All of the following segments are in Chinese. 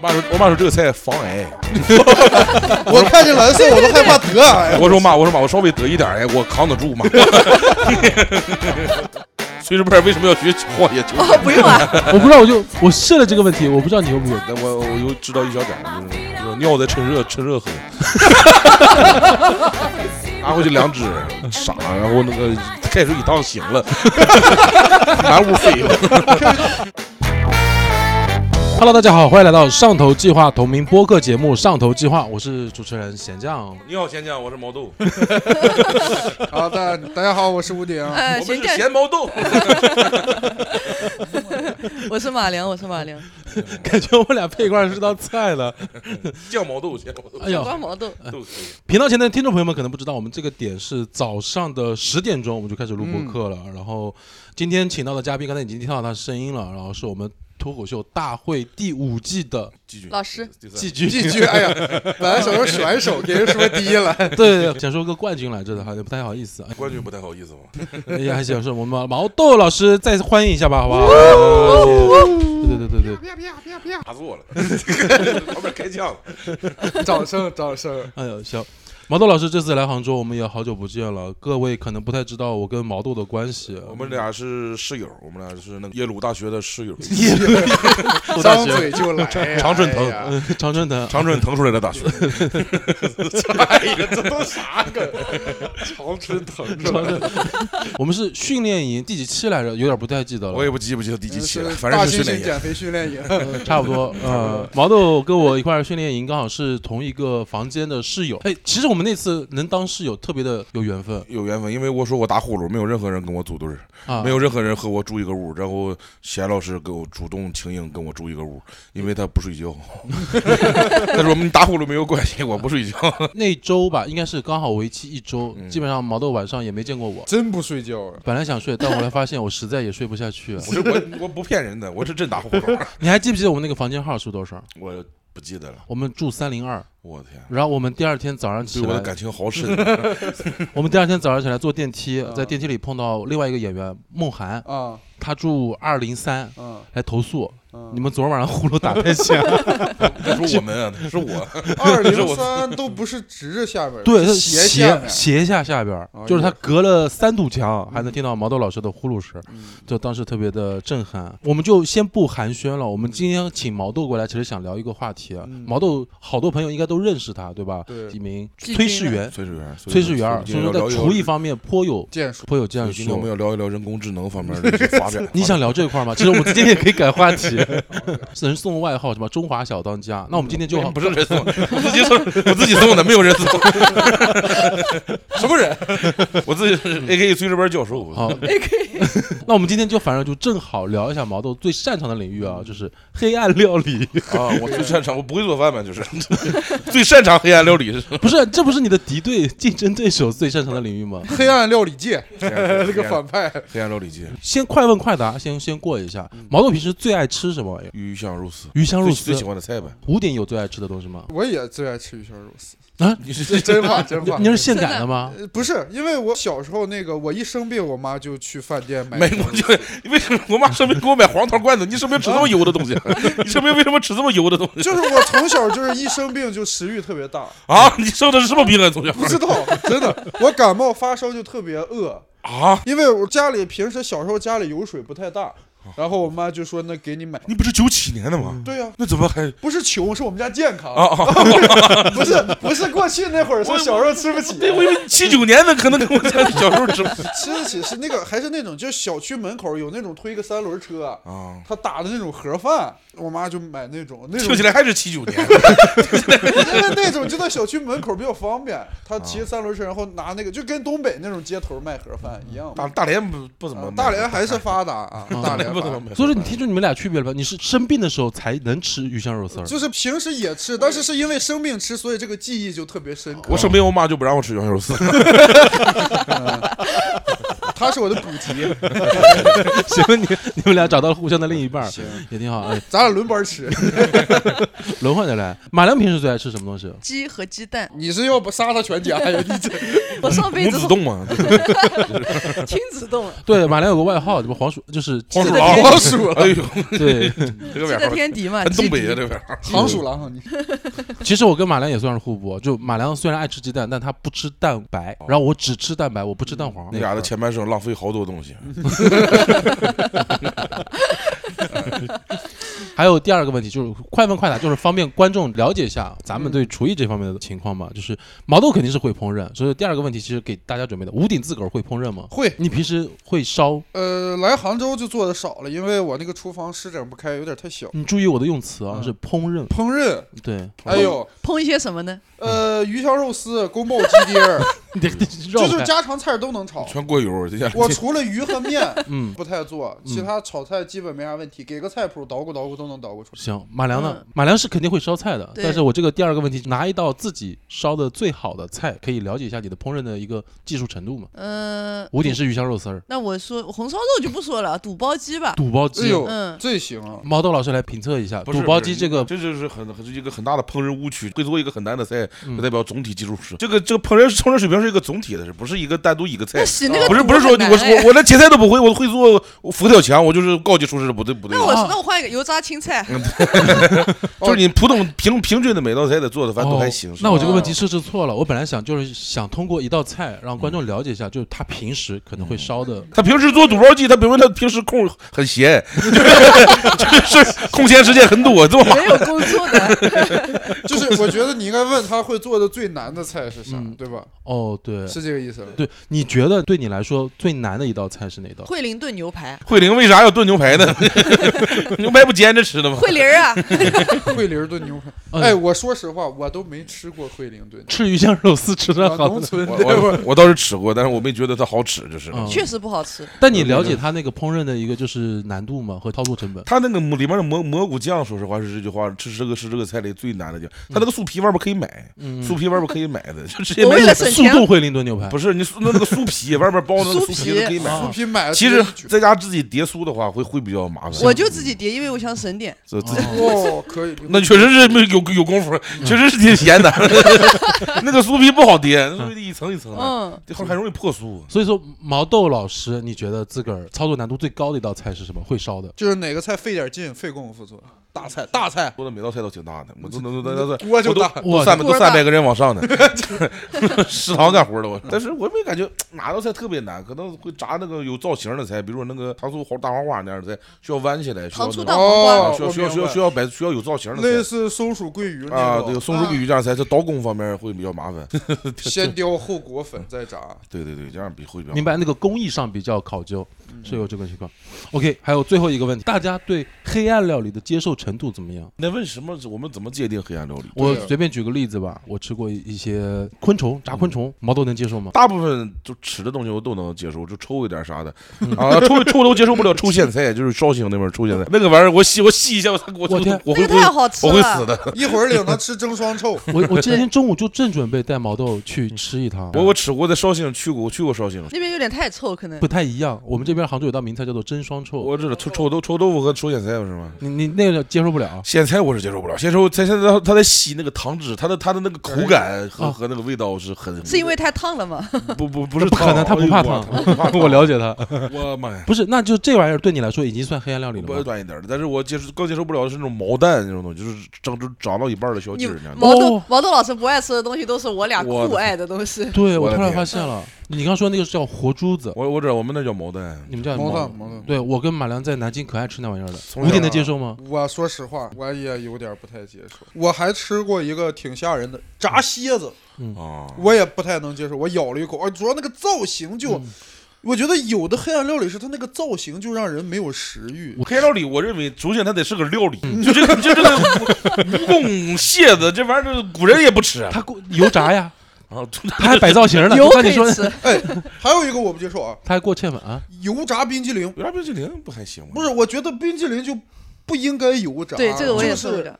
妈说，我妈说这个菜防癌。我看见蓝色我都害怕得 癌。我说妈，我说妈，我稍微得一点癌，我扛得住妈。炊事班为什么要学荒野求哦，不用啊，我不知道，我就我设了这个问题，我不知道你有没有。那我我又知道一小点，就是就是尿在趁热趁热喝，拿回去两只，傻，然后那个开水一烫醒了，满屋飞了。Hello，大家好，欢迎来到上头计划同名播客节目《上头计划》，我是主持人贤酱。你好，贤酱，我是毛豆，好的，大家好，我是吴鼎。呃，我们是贤酱，咸毛豆。我是马良，我是马良，感觉我们俩配一块儿是道菜了。酱毛豆，咸毛豆，哎呦，瓜毛豆。频道前的听众朋友们可能不知道，我们这个点是早上的十点钟我们就开始录播客了。然后今天请到的嘉宾，刚才已经听到他的声音了，然后是我们脱口秀大会第五季的季军老师，季军。季军，哎呀，本来想说选手，给人说第一了。对对对，想说个冠军来着的，好像不太好意思。冠军不太好意思吗？哎呀，还想说我们毛毛豆老师再次欢迎一下吧，好不好？对对对对对，打死我了！旁边开枪了。掌声，掌声。哎呦，行。毛豆老师这次来杭州，我们也好久不见了。各位可能不太知道我跟毛豆的关系。我们俩是室友，我们俩是那个耶鲁大学的室友，耶鲁大学张嘴就来，常春藤哎呀嗯，常春藤，长春藤出来的大学。哎呀，这都啥梗？常春藤是吧？我们是训练营第几期来着？有点不太记得了。我也不记不记得第几期了，反正是训练营。猩减肥训练营。呃 差不多。呃，毛豆跟我一块训练营，刚好是同一个房间的室友。哎，其实我们那次能当室友，特别的有缘分有缘分，因为我说我打呼噜，没有任何人跟我组队，啊。没有任何人和我住一个屋。然后贤老师给我主动请缨跟我住一个屋，因为他不睡觉。他说我们打呼噜没有关系，我不睡觉。那周吧，应该是刚好为期一周，嗯基本上毛豆晚上也没见过我。真不睡觉啊！本来想睡，但后来发现我实在也睡不下去。我是我我不骗人的，我是真打呼噜。你还记不记得我们那个房间号是多少？我不记得了，我们住三零二。我的天，然后我们第二天早上起来，对我的感情好深。我们第二天早上起来坐电梯，啊在电梯里碰到另外一个演员梦涵，啊他住二零三，啊来投诉啊！你们昨儿晚上呼噜打太响。不是我们啊，是我。二零三都不是直着下边，对，斜。斜下下边就是他隔了三堵墙，还能听到毛豆老师的呼噜声，嗯就当时特别的震撼。我们就先不寒暄了，我们今天请毛豆过来，其实想聊一个话题毛豆好多朋友应该都认识他，对吧？对一名炊事员，炊事员，炊事员，所以说在厨艺方面颇有建树颇有建今天我们。要聊一聊人工智能方面的一些发展。你想聊这块吗？其实我们今天也可以改话题，人送外号什么“中华小当家”。那我们今天就不是人送，我自己送，我自己送的，没有人送。什么人？我自己是 A K 炊事班教授。好，那我们今天就反正就正好聊一下毛豆最擅长的领域啊，就是黑暗料理。啊，我最擅长，我不会做饭嘛，就是 最擅长黑暗料理是不是，这不是你的敌对、竞争对手最擅长的领域吗？黑暗料理界那那 个反派，黑暗料理界，先快问快答，先先过一下。毛豆平时最爱吃什么玩意儿？鱼香肉丝，鱼香肉丝最最喜。欢的菜呗。五点有最爱吃的东西吗？我也最爱吃鱼香肉丝。啊，你是这 真话，真话你。是现改的吗？呃不是，因为我小时候那个，我一生病，我妈就去饭店买。我就为什么我妈生病给我买黄桃罐头？你生病吃这么油的东西？你生病为什么吃这么油的东西？就是我从小就是一生病就食欲特别大，啊，你生的是什么病啊？从小不知道，真的，我感冒发烧就特别饿，啊？因为我家里平时小时候家里油水不太大，然后我妈就说那给你买。你不是九七年的吗？对呀、那怎么还？不是穷，是我们家健康，啊啊？不是不是过去那会儿说小时候吃不起，对，我以为七九年的可能跟我家小时候吃不起。吃得起是那个还是那种，就是小区门口有那种推个三轮车，啊。他打的那种盒饭，我妈就买那种那种听起来还是七九年，因为那种就在小区门口比较方便，他骑三轮车，然后拿那个就跟东北那种街头卖盒饭一样。大大连不不怎么啊，大连还是发达啊，大连不能没。所以说你听出你们俩区别了吧？你是生病的时候才能吃鱼香肉丝儿，就是平时也吃，但是是因为生病吃，所以这个记忆就特别深刻。我生病，我妈就不让我吃鱼香肉丝。他是我的补给。行，你你们俩找到了互相的另一半儿，行，也挺好。哎，咱俩轮班吃。轮换着来。马良平时最爱吃什么东西？鸡和鸡蛋，你是要不杀他全家呀？你这 我上辈子是母子洞嘛，亲子冻，对，马良有个外号，什么黄鼠，就是黄鼠狼，黄鼠哎呦，对。这个天敌嘛，很东北啊，鸡敌这个外号。行鼠狼，你其实我跟马良也算是互补，就马良虽然爱吃鸡蛋，但他不吃蛋白，然后我只吃蛋白，我不吃蛋黄。你俩的前半生浪费好多东西，还有第二个问题就是快问快答，就是方便观众了解一下咱们对厨艺这方面的情况嘛。就是毛豆肯定是会烹饪，所以第二个问题其实给大家准备的，吴鼎自个儿会烹饪吗？会。你平时会烧？呃，来杭州就做的少了，因为我那个厨房施展不开，有点太小。你注意我的用词啊，嗯是烹饪。烹饪，对，哎呦，烹一些什么呢？呃，鱼香肉丝、宫保鸡丁儿，你得绕就是。家常菜都能炒。全过油。这家我 除了鱼和面嗯，不太做，其他炒菜基本没啥问题，给个菜谱捣鼓捣鼓都能捣鼓出来。行，马良呢嗯？马良是肯定会烧菜的，但是我这个第二个问题，拿一道自己烧的最好的菜，可以了解一下你的烹饪的一个技术程度嘛？嗯，五鼎是鱼香肉丝儿，那我说红烧肉就不说了，肚包鸡吧。肚包鸡。嗯，最行啊！毛豆老师来评测一下肚包鸡这个，这就是很很是一个很大的烹饪误区。会做一个很难的菜，嗯不代表总体技术是这个这个烹饪烹饪水平是一个总体的，是不是一个单独一个菜那？洗那个不是不是说我我我连切菜都不会，我会做佛跳墙，我就是高级厨师，不对不对那。我啊那我换一个油炸青菜，就是你普通平平均的每道菜的做的反正都还行。那我这个问题设置错了，我本来想就是想通过一道菜让观众了解一下，就是他平时可能会烧的。他平时做肚包鸡，他比如他平时空很闲，就是空闲时间很多，这么忙没有工作的。就是我觉得你应该问他会做的最难的菜是啥嗯，对吧？哦，对，是这个意思。对，你觉得对你来说最难的一道菜是哪道？惠灵炖牛排，惠灵为啥要炖牛排呢？牛排不煎着吃的吗？惠灵啊，惠灵炖牛排，嗯哎，我说实话，我都没吃过惠灵炖。吃鱼香肉丝吃的啊好农，村我对我我倒是吃过，但是我没觉得它好吃，就是。嗯确实不好吃。但你了解它那个烹饪的一个就是难度吗？和操作成本？它那个里面的蘑蘑菇酱，说实话是这句话，吃这个是这个菜里最难的酱。它那个酥皮外边可以买，嗯酥皮外边可以买的，就直接买那个。了省钱速冻惠灵顿牛排不是你酥那那个酥皮外边包的那个酥酥皮可以买。酥皮买了其实在家自己叠酥的话，会会比较麻烦。我就自己叠，因为我想省点。自自己。哦，可以。那确实是没有有功夫，确实是挺闲的。那个酥皮不好叠，那所以一层一层的，很容易破酥。所以说，毛豆老师，你觉得自个儿操作难度最高的一道菜是什么？会烧的？就是哪个菜费点劲，费功夫做。大菜，大菜，做的每道菜都挺大的，我都都都都都锅就大。都三百都三百个人往上的 食堂干活的我。但是我没感觉哪道菜特别难，可能会炸那个有造型的菜，比如说那个糖醋大黄花那样的菜，需要弯起来，需要糖醋那个大黄瓜哦，需要需要需要需要要摆需要有造型的类菜。似松鼠桂鱼那啊，种这个松鼠桂鱼这样的菜，在刀工方面会比较麻烦。先雕后裹粉再炸。对对对，这样比会比较明白？那个工艺上比较考究，是有这个情况。OK，还有最后一个问题，大家对黑暗料理的接受程度怎么样？那为什么我们怎么界定黑暗料理？我随便举个例子吧，我吃过一些昆虫，炸昆虫，毛豆能接受吗？大部分就吃的东西我都能接受，就臭一点啥的啊，臭臭都接受不了，臭咸菜就是绍兴那边臭咸菜，那个玩意儿我吸我吸一下，我我我天我会那个太好吃我，会死的。一会儿领他吃蒸双臭，我我今天中午就正准备带毛豆去吃一趟，我我吃过在绍兴去过，我去过绍兴，那边有点太臭，可能不太一样。我们这边杭州有道名菜叫做蒸双臭，我知道臭臭豆臭豆腐和臭咸菜是吗？你你那个接受不了。咸菜我是接受不了，咸菜它现在它它在吸那个汤汁，它的它的那个口感和啊和那个味道是很是因为太烫了吗？不不不是不可能他不怕烫哎 我了解他，我妈呀！不是，那就这玩意儿对你来说已经算黑暗料理了吗？不端一点的，但是我接受更接受不了的是那种毛蛋那种东西，就是长就长到一半的小鸡儿那样。毛豆哦毛豆老师不爱吃的东西都是我俩酷爱的东西。对，我突然发现了，你刚说那个是叫活珠子，我我知道我们那叫毛蛋，你们叫毛毛蛋毛蛋。对我跟马良在南京可爱吃那玩意儿的，从小吴鼎能接受吗？我说实话，我也有点不太接受。我还吃过一个挺吓人的炸蝎子，啊，我也不太能接受。我咬了一口，啊，主要那个造型就，嗯我觉得有的黑暗料理是它那个造型就让人没有食欲。黑料理，我认为首先它得是个料理，就这个就这个蜈蚣、蝎子这玩意儿，古人也不吃啊。他油炸呀，啊，他还摆造型呢。油我看你说，可以吃，哎，还有一个我不接受啊，他还过芡粉啊？油炸冰激凌。油炸冰激凌不还行吗？不是，我觉得冰激凌就不应该油炸。对这个我也就是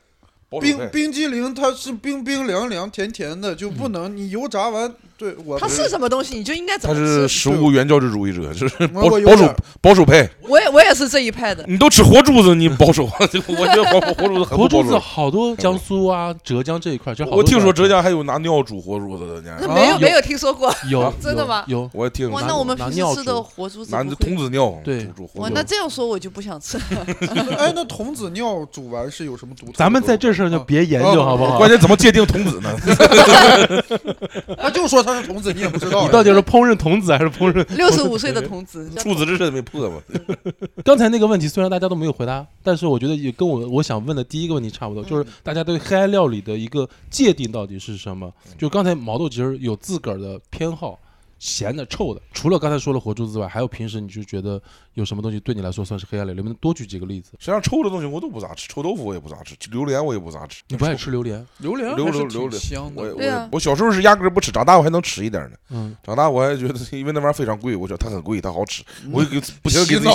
冰冰激凌它是冰冰凉凉甜甜的，就不能你油炸完对我他是什么东西，你就应该怎他么是吃。食物原教旨主义者，就是保我有保守点保守派。我也我也是这一派的。你都吃活珠子，你保守？我觉得活活珠子很活珠子。好多江苏啊、浙江这一块，就好多我听说浙江江还有拿尿煮活珠子的呢，啊那没有没有听说过。有真的吗有，我也听哇，说那我们拿平时吃的煮活珠子拿那不会童子尿对哇，煮煮活珠子。那这样说我就不想吃了。哎，那童子尿煮完是有什么独特的？咱们在这事儿就别研究哦好不好？关键怎么界定童子呢？他就说他是童子，你也不知道。你到底是烹饪童子还是烹饪？六十五岁的童子，处子之身没破嘛？刚才那个问题虽然大家都没有回答，但是我觉得也跟我我想问的第一个问题差不多，就是大家对黑暗料理的一个界定到底是什么？就刚才毛豆其实有自个儿的偏好，咸的、臭的。除了刚才说了活猪之外，还有平时你就觉得有什么东西对你来说算是黑暗料理？能不能多举几个例子？实际上臭的东西我都不咋吃，臭豆腐我也不咋吃，榴莲我也不咋吃。你不爱吃榴莲？榴莲榴榴榴莲香的。我我我小时候是压根儿不吃，长大我还能吃一点呢。嗯，长大我还觉得，因为那玩意儿非常贵，我觉得它很贵，它好吃，我给不停给自己，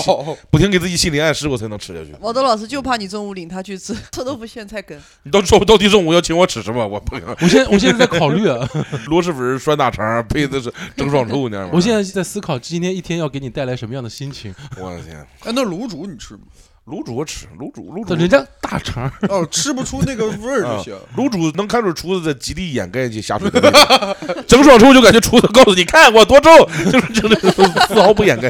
不停给自己心理暗示，我才能吃下去。毛豆老师就怕你中午领他去吃 臭豆腐苋菜羹。你到到到底中午要请我吃什么？我 不行，我现在我现在在考虑啊，螺蛳粉、酸大肠配的是蒸爽臭那样。我现在在思考今天一天要给你带来什么样的心情。我的天，哎，那卤煮你吃吗？卤煮我吃，卤煮卤煮人家大肠，哦，吃不出那个味儿就行。卤煮能看出厨子在极力掩盖这下水的味道，蒸双臭就感觉厨子告诉你看我多重，就是真的丝毫不掩盖。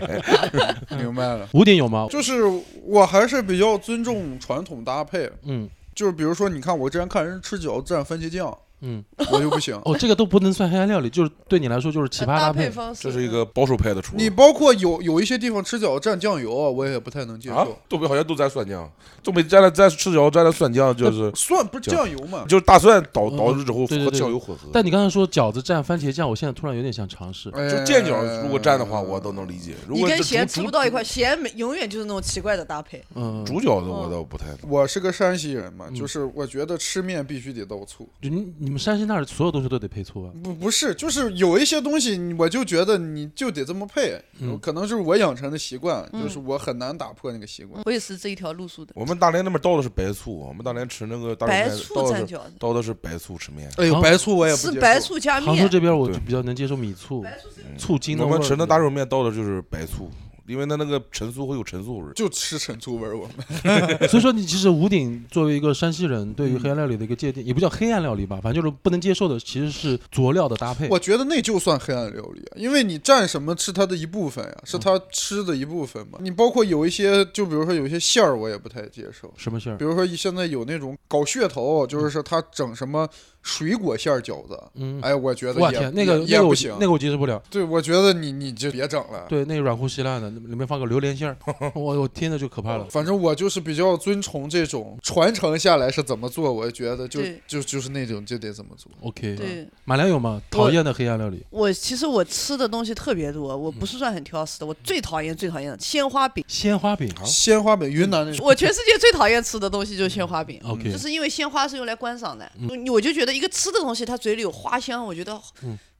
明白了，五点有吗？就是我还是比较尊重传统搭配。嗯就是比如说，你看我之前看人吃饺子蘸番茄酱，嗯，我就不行。哦，这个都不能算黑暗料理，就是对你来说就是奇葩搭配。方式，这是一个保守派的厨子。你包括有有一些地方吃饺子蘸酱油，我也不太能接啊受。，东北好像都蘸蒜酱，东北蘸了蘸吃饺子蘸了蒜酱，就是蒜不是酱油嘛？就是大蒜捣嗯捣制之后和酱油混合。但你刚才说饺子蘸番茄酱，我现在突然有点想尝试。哎就煎饺如果蘸的话，我都能理解。如果你跟咸煮吃不到一块，咸永远就是那种奇怪的搭配。嗯，煮饺子我倒不太。我是个山西人嘛，嗯就是我觉得吃面必须得倒醋。就你你们山西那儿所有东西都得配醋啊？不不是，就是有一些东西，我就觉得你就得这么配，嗯可能就是我养成的习惯，嗯就是我很难打破那个习惯。我也是这一条路数的。我们大连那边倒的是白醋，我们大连吃那个大肉面白醋倒的是蘸饺子，倒的是白醋吃面。哎呦，白醋我也不是接受。白醋加面，杭州这边我就比较能接受米醋、嗯醋精的味儿。我们吃那大肉面倒的就是白醋，因为它那个陈醋会有陈醋味儿。就吃陈醋味儿，我们 所以说，你其实吴鼎作为一个山西人，对于黑暗料理的一个界定，也不叫黑暗料理吧，反正就是不能接受的，其实是佐料的搭配。我觉得那就算黑暗料理，因为你蘸什么是它的一部分呀，是它吃的一部分嘛。你包括有一些，就比如说有一些馅儿，我也不太接受。什么馅儿比？如说现在有那种搞噱头，就是说他整什么水果馅儿饺子，嗯，哎，我觉得也我天，那个也那个我也不行。那个我接受不了。对，我觉得你你就别整了。对，那个软乎稀烂的，里面放个榴莲馅儿，我我听着就可怕了。反正我就是比较遵从这种传承下来是怎么做，我觉得就就就是那种就得怎么做。OK，对马良有吗？讨厌的黑暗料理？我其实我吃的东西特别多，我不是算很挑食的。我最讨厌最讨厌的鲜花饼，鲜花饼。鲜花饼，云南那种，我全世界最讨厌吃的东西就是鲜花饼。OK，就是因为鲜花是用来观赏的，我就觉得一个吃的东西，它嘴里有花香，我觉得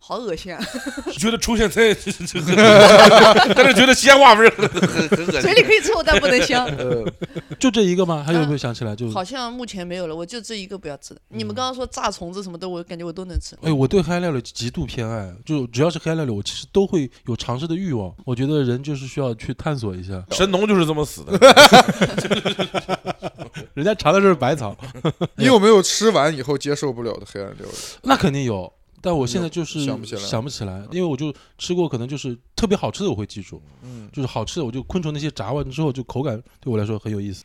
好恶心啊！觉得出现在，但是觉得鲜花味儿很很很恶心。嘴里可以臭，但不能香。呃，就这一个吗？还有没有想起来？就好像目前没有了，我就这一个不要吃的。你们刚刚说炸虫子什么的，我感觉我都能吃。哎，我对黑暗料理极度偏爱，就只要是黑暗料理，我其实都会有尝试的欲望。我觉得人就是需要去探索一下。神农就是这么死的。人家尝的是百草，你有没有吃完以后接受不了的黑暗料理？那肯定有。但我现在就是想不起来想不起来，因为我就吃过，可能就是特别好吃的我会记住，嗯，就是好吃的我就昆虫那些炸完之后就口感对我来说很有意思。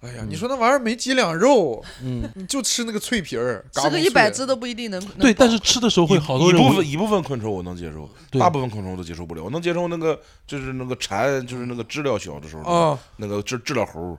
哎呀，你说那玩意儿没几两肉，嗯，你就吃那个脆皮儿，吃个嘎嘣脆。一百只都不一定能。能对，饱。但是吃的时候会好多一部会分一部分昆虫我能接受，对。大部分昆虫我都接受不了。我能接受那个就是那个蝉，就是那个知了小的时候，啊，那个知知了猴，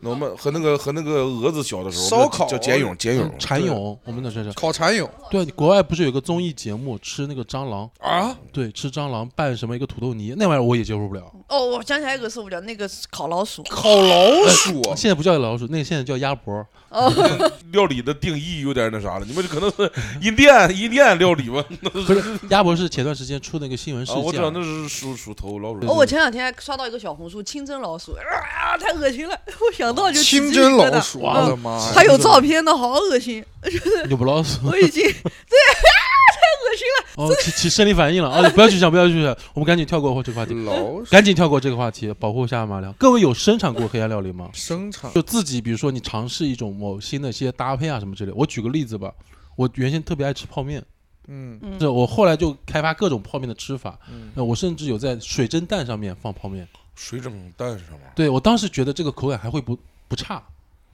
那我们和那个和那个蛾子小的时候，烧烤。叫茧蛹，茧蛹嗯。蚕蛹，我们那这是烤蚕蛹。对，国外不是有个综艺节目吃那个蟑螂，啊，对，吃蟑螂拌什么一个土豆泥，那玩意儿我也接受不了。哦，我想起来一个受不了，那个烤老鼠。烤老鼠，现在不叫老鼠，那个现在叫鸭脖。哦，料理的定义有点那啥了，你们这可能是印第安印第安料理吧？不是鸭脖是前段时间出那个新闻事啊，我知道，那是鼠鼠头老鼠哦，我前两天还刷到一个小红书清蒸老鼠，啊，太恶心了，我想到就清蒸老鼠，我的妈呀！还有照片呢，好恶心，就是有不老鼠。我已经对，啊，太恶心了。哦，起起生理反应了啊！不要去想，不要去想，我们赶紧跳过这个话题，老赶紧跳过这个话题，保护一下马良。各位有生产过黑暗料理吗？生产就自己，比如说你尝试一种某新的一些搭配啊什么之类。我举个例子吧，我原先特别爱吃泡面，嗯嗯这我后来就开发各种泡面的吃法。嗯那我甚至有在水蒸蛋上面放泡面。水蒸蛋是什么？对我当时觉得这个口感还会不不差，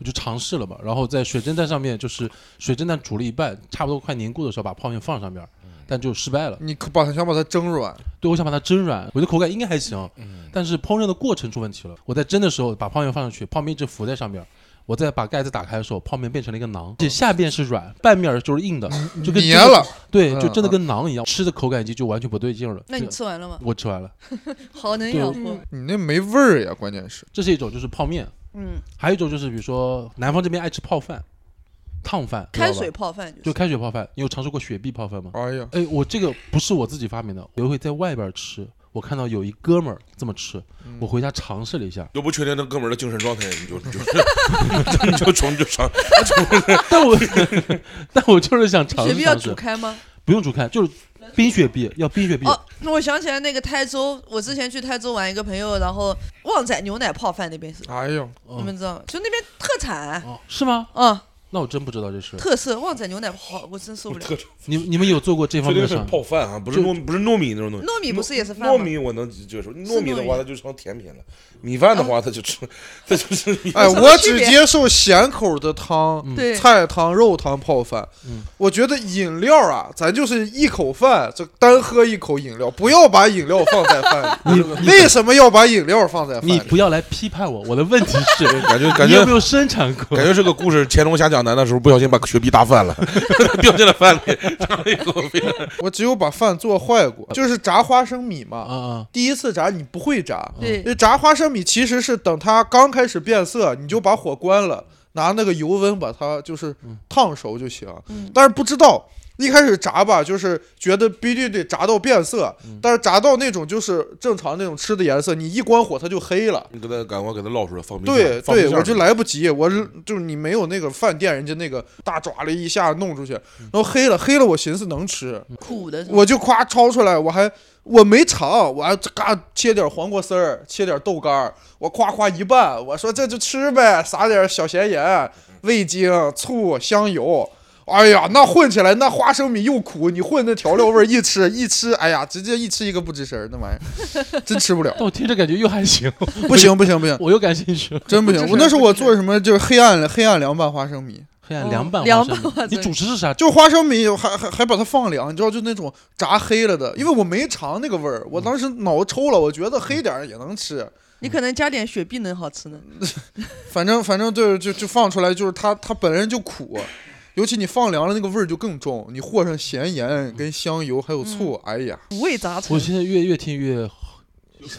我就尝试了嘛。然后在水蒸蛋上面，就是水蒸蛋煮了一半，差不多快凝固的时候，把泡面放上面，但就失败了。你可把它想把它蒸软，对，我想把它蒸软，我觉得口感应该还行，嗯，但是烹饪的过程出问题了。我在蒸的时候把泡面放上去，泡面一直浮在上面。我再把盖子打开的时候，泡面变成了一个馕，而且下边是软，半面儿就是硬的，就跟粘了。对，嗯就真的跟馕一样，吃的口感已经就完全不对劲了。那你吃完了吗？我吃完了，好能养活。你那没味儿呀，关键是。这是一种就是泡面，嗯，还有一种就是比如说南方这边爱吃泡饭，烫饭，开水泡饭就就。开水泡饭。你有尝试过雪碧泡饭吗？哎呀，哎，我这个不是我自己发明的，有一回在外边吃，我看到有一哥们儿这么吃，嗯我回家尝试了一下，又不确定那哥们儿的精神状态，你就你就你就冲你就尝，但我但我就是想尝雪碧要煮开吗？不用煮开，就是 冰雪碧，要冰雪碧。哦，那我想起来那个台州，我之前去台州玩一个朋友，然后旺仔牛奶泡饭那边是，哎呀，哦你们知道吗？就那边特产，哦，是吗？嗯，那我真不知道这是。特色旺仔牛奶泡，我真受不了。特你你们有做过这方面的尝试？泡饭啊，不是糯不是糯米那种东西。糯米不是也是饭吗？糯米我能接受，糯米的话它就成甜品了，米饭的话它就吃，它就是米哎，我只接受咸口的汤，嗯对，菜汤、肉汤泡饭。嗯我觉得饮料啊，咱就是一口饭，这单喝一口饮料，不要把饮料放在饭里。你为什么要把饮料放在饭里？你不要来批判我，我的问题是，感觉感觉有没有生产过？感觉这个故事，乾隆下江南的时候不小心把雪碧打翻了，掉进了饭里，然后以后非常我只有把饭做坏过，就是炸花生米嘛。啊啊，第一次炸你不会炸，对，那炸花生米其实是等它刚开始变色，你就把火关了，拿那个油温把它就是烫熟就行。嗯但是不知道一开始炸吧，就是觉得必须得炸到变色，但是炸到那种就是正常那种吃的颜色，你一关火它就黑了。你给它赶快给它捞出来放冰箱。对对，我就来不及，我是就是你没有那个饭店人家那个大爪了一下弄出去，然后黑了黑了，我寻思能吃，苦的，我就夸抄出来，我还我没尝，我还嘎切点黄瓜丝儿，切点豆干儿，我夸夸一拌，我说这就吃呗，撒点小咸盐、味精、醋、香油。哎呀，那混起来，那花生米又苦，你混那调料味儿一吃 一吃，哎呀，直接一吃一个不吱声儿，那玩意儿 真吃不了，但我听着感觉又还行，不行不行不行，我又感兴趣了。真不行。我那时候我做什么就是黑暗黑暗凉拌花生米，黑暗哦凉拌凉花生米你拌花生主食是啥？就花生米还还还把它放凉，你知道就那种炸黑了的，因为我没尝那个味儿，我当时脑子抽了，我觉得黑点儿也能吃，你可能加点雪碧能好吃呢。反正反正对就就放出来就是它它本身就苦。尤其你放凉了，那个味儿就更重。你和上咸盐、跟香油还有醋，哎呀，五味杂陈。我，现在越越听越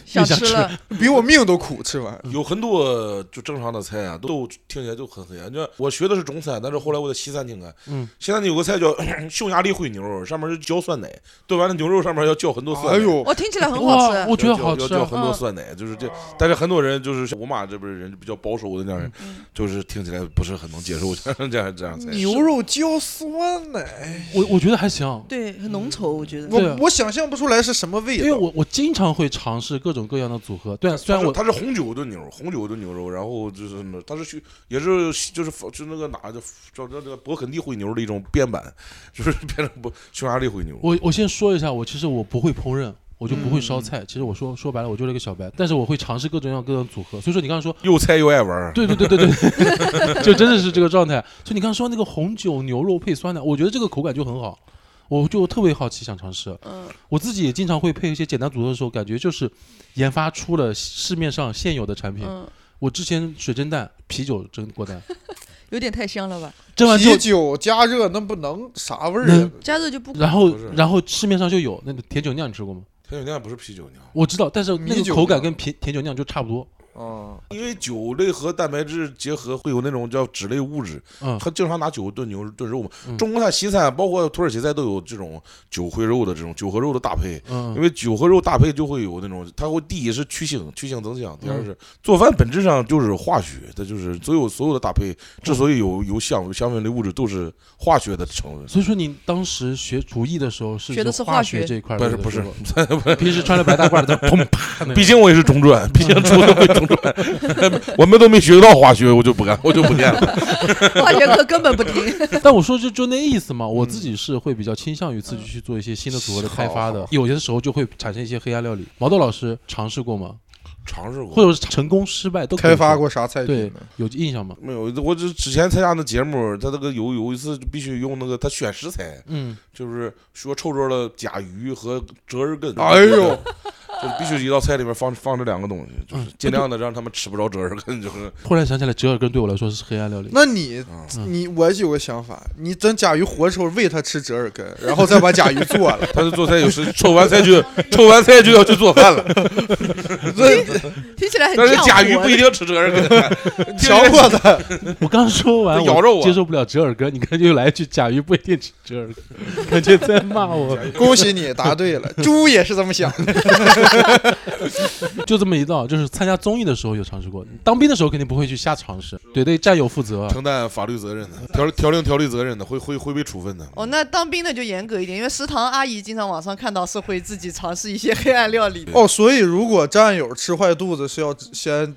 想想吃吃了。比我命都苦。吃完，有很多就正常的菜啊，都听起来就很黑暗。就我学的是中餐，但是后来我在西餐厅啊，嗯，西餐厅有个菜叫 匈牙利烩牛肉，上面是浇酸奶，炖完了牛肉上面要浇很多酸奶。哎呦，我听起来很好，吃。我觉得好吃啊。要浇很多酸奶，就是这。但是很多人就是像我妈这边人比较保守的那样人，嗯就是听起来不是很能接受 这样这样菜。牛肉浇酸奶，我我觉得还行，对，很浓稠，我觉得。我我想象不出来是什么味道。因为我我经常会尝试各种各样的组合。对啊，虽然我它是是红酒炖牛，红酒炖牛肉，然后就是那它是去也是就是就那个哪就叫这这个勃艮第灰牛的一种变版，就是 变成不匈牙利灰牛。我我先说一下，我其实我不会烹饪，我就不会烧嗯菜。其实我说说白了，我就是一个小白，但是我会尝试各种各样各种组合。所以说你刚刚说，又菜又爱玩，对对对对对，就真的是这个状态。所以你刚刚说那个红酒牛肉配酸奶，我觉得这个口感就很好。我就特别好奇，想尝试。嗯，我自己也经常会配一些简单组合的时候，感觉就是研发出了市面上现有的产品。嗯，我之前水蒸蛋、啤酒蒸过蛋，有点太香了吧？蒸完之后啤，酒加热那不能啥味儿啊？加热就不然后然后市面上就有那个甜酒酿，你吃过吗？甜酒酿不是啤酒酿，我知道，但是那个口感跟甜甜酒酿就差不多。哦，因为酒类和蛋白质结合会有那种叫脂类物质，嗯。他经常拿酒炖牛炖肉嘛。嗯。中国菜、西餐包括土耳其菜都有这种酒烩肉的这种酒和肉的搭配。嗯。因嗯，为酒和肉搭配就会有那种，它会第一是去腥，去腥增香；第二嗯。是做饭本质上就是化学，它就是所有所有的搭配之所以有有香有香氛类物质，都是化学的成分。所以说你当时学厨艺的时候是学的是化学？这一块儿不是不是。平时穿着白大褂在那砰啪，毕竟我也是中专，毕竟出的会中专，我们都没学到化学，我就不干，我就不念了。化学课根本不听。但我说就就那意思嘛，我自嗯己是会比较倾向于自己去做一些新的组合的开发的好，有些时候就会产生一些黑暗料理。毛豆老师尝试过吗？尝试过或，者是成功失败都可以开发过啥菜对品呢？有印象吗？没有，我只之前参加那节目，他那个有有一次必须用那个他选食材，嗯，就是说臭着了甲鱼和折耳根。哎呦，就是必须一道菜里面放放这两个东西，就是嗯尽量的让他们吃不着折耳根，就是突然想起来，折耳根对我来说是黑暗料理。那你嗯你我有个想法，你等甲鱼活的时候喂它吃折耳根，然后再把甲鱼做了，他就做菜有时抽完菜就抽完菜就要去做饭了，这 听起来很但是甲鱼不一定吃折耳根，小伙子。我刚说完，咬着我接受不了折耳根，你看又来一句甲鱼不一定吃折耳根，感觉在骂我。恭喜你答对了，猪也是这么想的。就这么一道，就是参加综艺的时候有尝试过，当兵的时候肯定不会去瞎尝试，对对战友负责。承担法律责任的，条条令条例责任的，会会会被处分的。哦，那当兵的就严格一点，因为食堂阿姨经常网上看到是会自己尝试一些黑暗料理的。哦，所以如果战友吃坏肚子是要先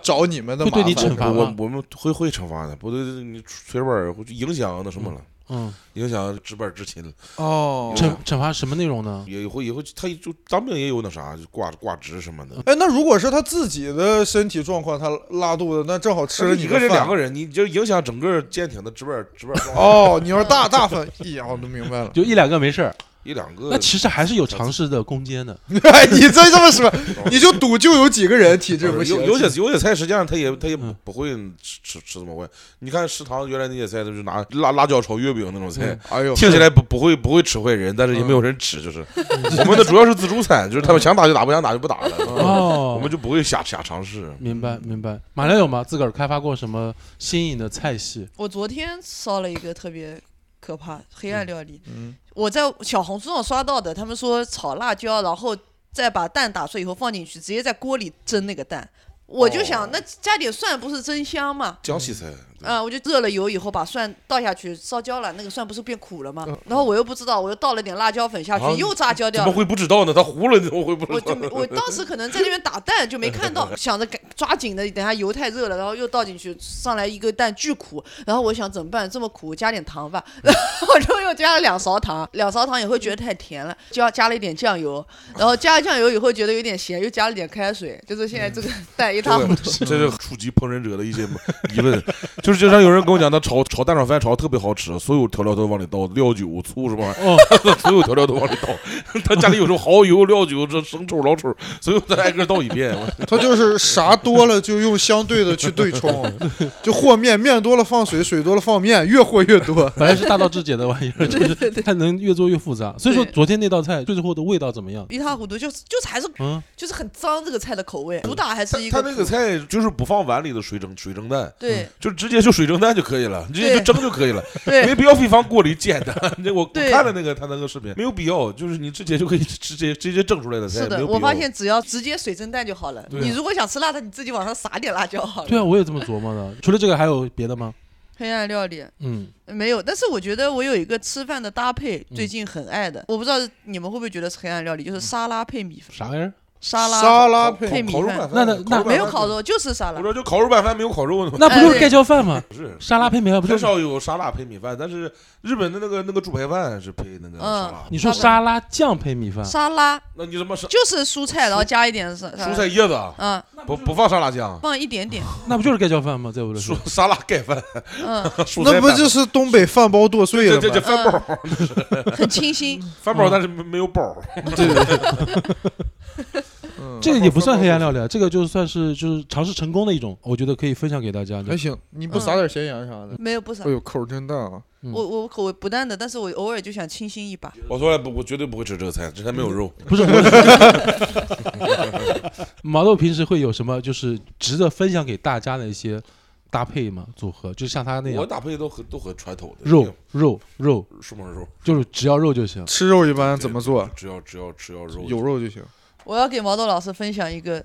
找你们的会对你惩罚我我们会会惩罚的，不对，你随便儿会影响那什么了，嗯，影响值班执勤了，哦。惩惩罚什么内容呢？也会以后他就当兵也有那啥，就挂挂职什么的。哎，那如果是他自己的身体状况，他拉肚子，那正好吃了你个人两个人，你就影响整个舰艇的值班值班状况。哦，你要是大大分，一呀，我都明白了。就一两个没事儿，一两个，那其实还是有尝试的空间的。哎，你再这么说，你就赌就有几个人体质不行。有有些有些菜实际上他也他也嗯不会吃吃吃这么坏。你看食堂原来那些菜都是拿辣辣椒炒月饼那种菜，哎呦，听起来不不会不会吃坏人，但是也没有人吃，就是我们的主要是自助餐，就是他们想打就打，不想打就不打了。哦，我们就不会瞎瞎尝试。明白明白。马良有吗？自个儿开发过什么新颖的菜系？我昨天烧了一个特别可怕黑暗料理，嗯我在小红书上刷到的，他们说炒辣椒，然后再把蛋打碎以后放进去，直接在锅里蒸那个蛋。我就想，哦那加点蒜不是真香吗？江西菜，啊、我就热了油以后把蒜倒下去，烧焦了，那个蒜不是变苦了吗？然后我又不知道，我又倒了点辣椒粉下去，啊又炸焦掉怎么了。会不知道呢？他糊了，你怎么会不知道我就没，我 当时可能在那边打蛋就没看到，想着赶抓紧的，等下油太热了，然后又倒进去，上来一个蛋巨苦，然后我想怎么办？这么苦，加点糖吧，然后我就又加了两勺糖，两勺糖也会觉得太甜了，就要加了一点酱油，然后加了酱油以后觉得有点咸，又加了点开水，就是现在这个蛋一塌糊涂。这是触及烹饪者的一些 疑问，就是经常有人跟我讲，他炒炒蛋炒饭炒的特别好吃，所有调料都往里倒，料酒、醋什么玩意哦，儿，所有调料都往里倒。他家里有时候蚝油、料酒、这生抽、老抽，所有再挨个倒一遍。他就是啥多了就用相对的去对冲，就和面，面多了放水，水多了放面，越和越多。本来是大道至简的玩意儿，就是它能越做越复杂。所以说昨天那道菜最后的味道怎么样？一塌糊涂，就是就是还是嗯，就是很脏这个菜的口味，主打还是一个他那个菜就是不放碗里的水蒸水蒸蛋，对就直接就水蒸蛋就可以了，直接就蒸就可以了，对没必要非放锅里煎的。那我我看了那个他那个视频，没有必要，就是你直接就可以 直接直接蒸出来的菜。是的，我发现只要直接水蒸蛋就好了。你如果想吃辣的，你自己往上撒点辣椒好了。对啊，我也这么琢磨的。除了这个还有别的吗？黑暗料理嗯，没有，但是我觉得我有一个吃饭的搭配，嗯最近很爱的，我不知道你们会不会觉得是黑暗料理，就是沙拉配米饭，啥玩意儿？沙拉沙拉烤配米饭烤肉饭，那那那没有烤肉，就是沙拉我。说就烤肉拌饭没有烤肉那不就是盖浇饭吗？不是，沙拉配米饭不很是？少有沙拉配米饭，但是日本的那个那个猪排饭是配那个沙拉。你说沙拉酱配米饭？沙拉那你怎么是就是蔬菜，然后加一点是蔬菜，叶子啊嗯，不不放沙拉酱？放一点点，那不就是盖浇饭吗？在我这说，沙拉盖饭，嗯，那不就是东北饭包剁碎了这这了吗？饭包很清新。饭包，但是没没有包。对对对，嗯，这个也不算黑暗料理，啊，这个就算是就是尝试成功的一种，我觉得可以分享给大家。还行，你不撒点咸盐啥的？没有不撒哎，呦，口真大我我口味不淡的，但是我偶尔就想清新一把。我从来不，我绝对不会吃这个菜，这菜没有肉。不是我，毛豆平时会有什么就是值得分享给大家的一些搭配吗？组合，就像他那样我，搭配都很都很传统的肉肉肉，什么肉，就是只要肉就行。吃肉一般怎么做？只要只要只要肉，有肉就行。我要给毛豆老师分享一个，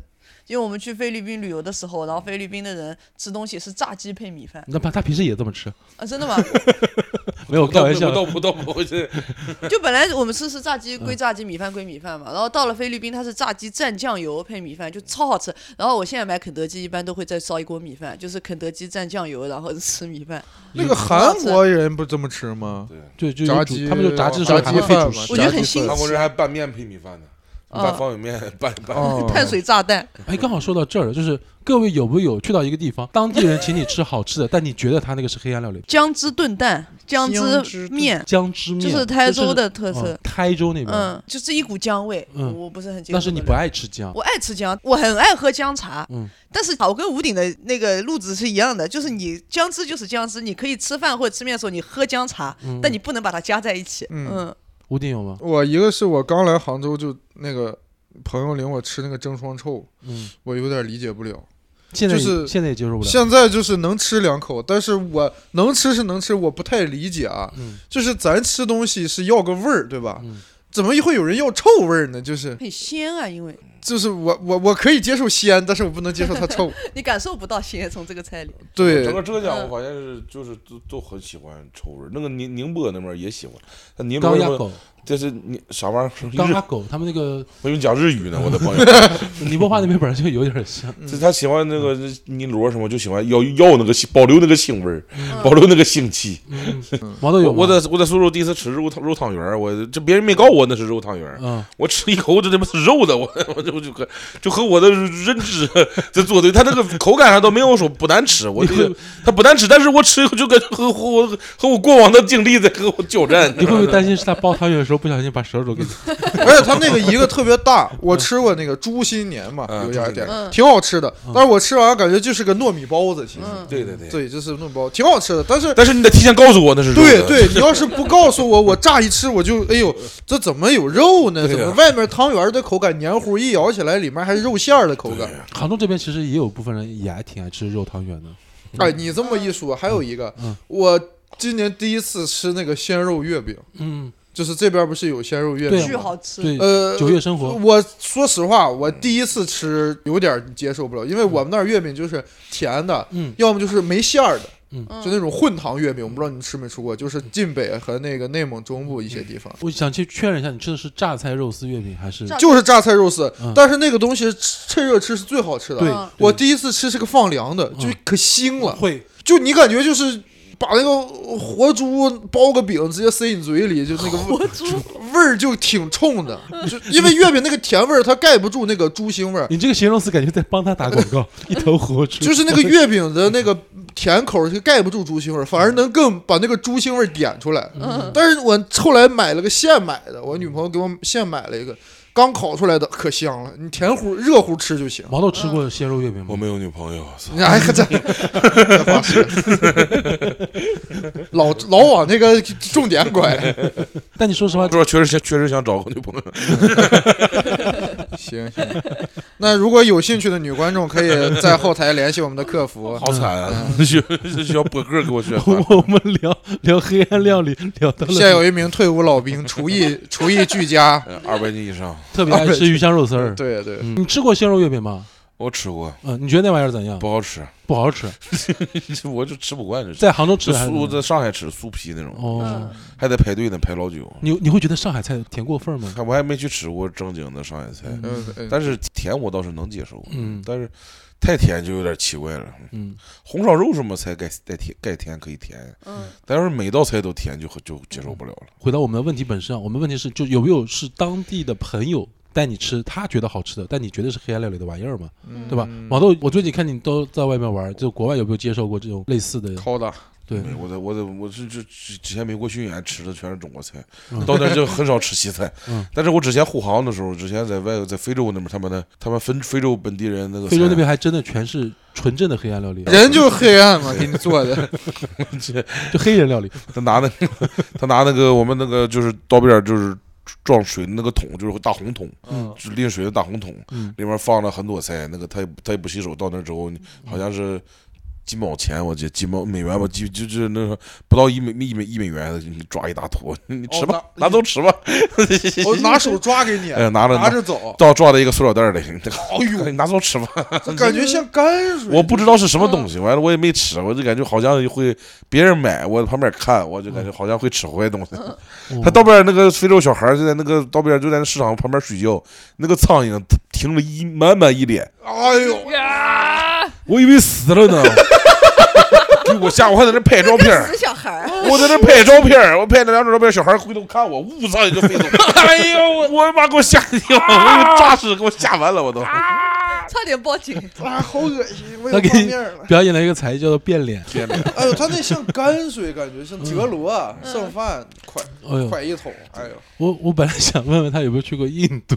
因为我们去菲律宾旅游的时候，然后菲律宾的人吃东西是炸鸡配米饭那他他平时也这么吃？啊，真的吗？没有开玩笑不。动不动不会这 就本来我们吃是炸鸡归炸鸡，米饭归米饭嘛，然后到了菲律宾，它是炸鸡蘸酱油配米饭，就超好吃。然后我现在买肯德基，一般都会再烧一锅米饭，就是肯德基蘸酱油，然后吃米饭。那个韩国人不这么吃吗？对，就炸鸡他们就炸鸡炸鸡饭嘛我。觉得很新韩国人还拌面配米饭呢，啊拌方便面拌拌。哦，碳水炸弹，哎，刚好说到这儿了，就是各位有没有去到一个地方，当地人请你吃好吃的，但你觉得他那个是黑暗料理？姜汁炖蛋、姜姜汁面，姜汁面，就是台州的特色哦。台州那边。嗯，就是一股姜味，嗯我不是很。但是你不，爱吃姜，我爱吃姜，我很爱喝姜茶。嗯，但是我跟吴鼎的那个路子是一样的，就是你姜汁就是姜汁，你可以吃饭或者吃面的时候你喝姜茶，嗯但你不能把它加在一起。嗯嗯，吴鼎有吗？我一个是我刚来杭州就那个朋友领我吃那个蒸双臭，嗯，我有点理解不了。现在就是现在也接受不了。现在就是能吃两口，但是我能吃是能吃，我不太理解啊。嗯就是咱吃东西是要个味儿，对吧？嗯，怎么会有人要臭味儿呢？就是很鲜啊，因为就是我我我可以接受鲜，但是我不能接受它臭。你感受不到鲜从这个菜里。对整，个浙江，嗯我发现是就是都都很喜欢臭味儿。那个宁宁波那边也喜欢，那宁波狗，这是你啥玩意儿？日钢鸭狗，他们那个 我以为讲日语呢，我的朋友。宁波话那边本来就有点像。这他喜欢那个泥螺什么，就喜欢要要那个腥保留那个腥味儿，嗯保留那个腥气。嗯，毛豆有我在我在苏州第一次吃肉汤肉汤圆，我这别人没告我那是肉汤圆，嗯，我吃一口这他妈是肉的，我我就就和就和我的认知 在作对，它那个口感上都没有说不难吃，我这个它不难吃，但是我吃以后就跟和和我和我过往的经历在和我交战。你会不会担心 是他包汤圆的时候不小心把舌头给？而且他那个一个特别大，我吃过那个猪心年嘛，嗯有点点嗯挺好吃的，但是我吃完感觉就是个糯米包子，其实嗯，对对对，对，就是糯米包，挺好吃的，但是。但是你得提前告诉我那是对对，你要是不告诉我，我乍一吃我就，哎呦，这怎么有肉呢？怎么外面汤圆的口感黏糊，一咬起来里面还是肉馅儿的口感？杭州这边其实也有部分人也还挺爱吃肉汤圆的。哎，你这么一说，还有一个嗯，我今年第一次吃那个鲜肉月饼，嗯，就是这边不是有鲜肉月饼吗？巨好吃。对，呃，九月生活我说实话，我第一次吃有点接受不了，因为我们那儿月饼就是甜的，嗯要么就是没馅儿的，嗯就那种混糖月饼。我不知道你们吃没吃过，就是晋北和那个内蒙中部一些地方，我想去确认一下，你吃的是榨菜肉丝月饼还是？榨就是榨菜肉丝嗯，但是那个东西趁热吃是最好吃的。对嗯，我第一次吃是个放凉的，就嗯可腥了，会就你感觉就是。把那个活猪包个饼直接塞你嘴里，就那个味活猪味儿就挺冲的，就因为月饼那个甜味儿它盖不住那个猪腥味儿，你这个形容词感觉在帮他打广告，一头活猪。就是那个月饼的那个甜口就盖不住猪腥味儿，反而能更把那个猪腥味儿点出来。嗯，但是我后来买了个现买的，我女朋友给我现买了一个，刚烤出来的，可香了。你甜乎热乎吃就行。毛豆吃过鲜肉月饼吗？我没有女朋友，老老往那个重点拐。但你说实话，说确实想确实想找个女朋友。行行，那如果有兴趣的女观众，可以在后台联系我们的客服。好惨啊！需需要播歌给我宣传。我们聊聊黑暗料理，聊到了现有一名退伍老兵，厨艺厨艺俱佳。呃二百斤以上，特别爱吃鱼香肉丝儿。对对，嗯，你吃过鲜肉月饼吗？我吃过，嗯，你觉得那玩意儿怎样？不好吃，不好吃，我就吃不惯这。在杭州吃这酥在上海吃酥皮那种，哦嗯，还得排队呢，排老久。你你会觉得上海菜甜过分吗？看我还没去吃过正经的上海菜，嗯，嗯但是甜我倒是能接受，嗯但是太甜就有点奇怪了。嗯，红烧肉什么菜该该甜该甜可以甜，嗯，但要是每道菜都甜就就接受不了了。回到我们的问题本身啊，我们问题是就有没有是当地的朋友带你吃，他觉得好吃的，但你觉得是黑暗料理的玩意儿嘛，嗯对吧？毛豆，我最近看你都在外面玩，就国外有没有接受过这种类似的？好的对我在我在我是这之之前美国巡演吃的全是中国菜嗯，到那儿就很少吃西菜嗯。但是我之前护航的时候，之前在外在非洲那边，他们的他们非非洲本地人那个非洲那边还真的全是纯正的黑暗料理，人就是黑暗嘛，给你做的。就黑人料理。他拿那个他拿那个我们那个就是刀边就是装水的那个桶，就是大红桶，嗯，就是淋水的大红桶，嗯里面放了很多菜，那个他也不他也不洗手，到那之后好像是。几毛钱，我记得几毛美元吧，几就就是那个不到一美一美一美元，你抓一大坨，你吃吧，哦拿拿走吃吧。我拿手抓给你，哎，拿着拿着走，到抓在一个塑料袋里，哎呦 你拿走吃吧。这感觉像泔水。我不知道是什么东西，完了我也没吃，我就感觉好像会别人买，我旁边看，我就感觉好像会吃坏东西。哦他道边那个非洲小孩就在那个道边就在那市场旁边睡觉，那个苍蝇停了一满满一脸，哎呦，我以为死了呢，给我吓，我还在那拍照片儿。死小孩儿，我在那拍照片儿我拍那两张照片小孩回头看我，呜上一个飞走，哎呦，我我妈给我吓一跳，我有炸尸给我吓完了，我都。差点报警。啊，好恶心，我他给你有画面了。表演了一个才艺叫做变脸。变脸！哎呦，他那像泔水，感觉像折罗嗯剩饭，快哎呦，快一桶。哎呦，我我本来想问问他有没有去过印度，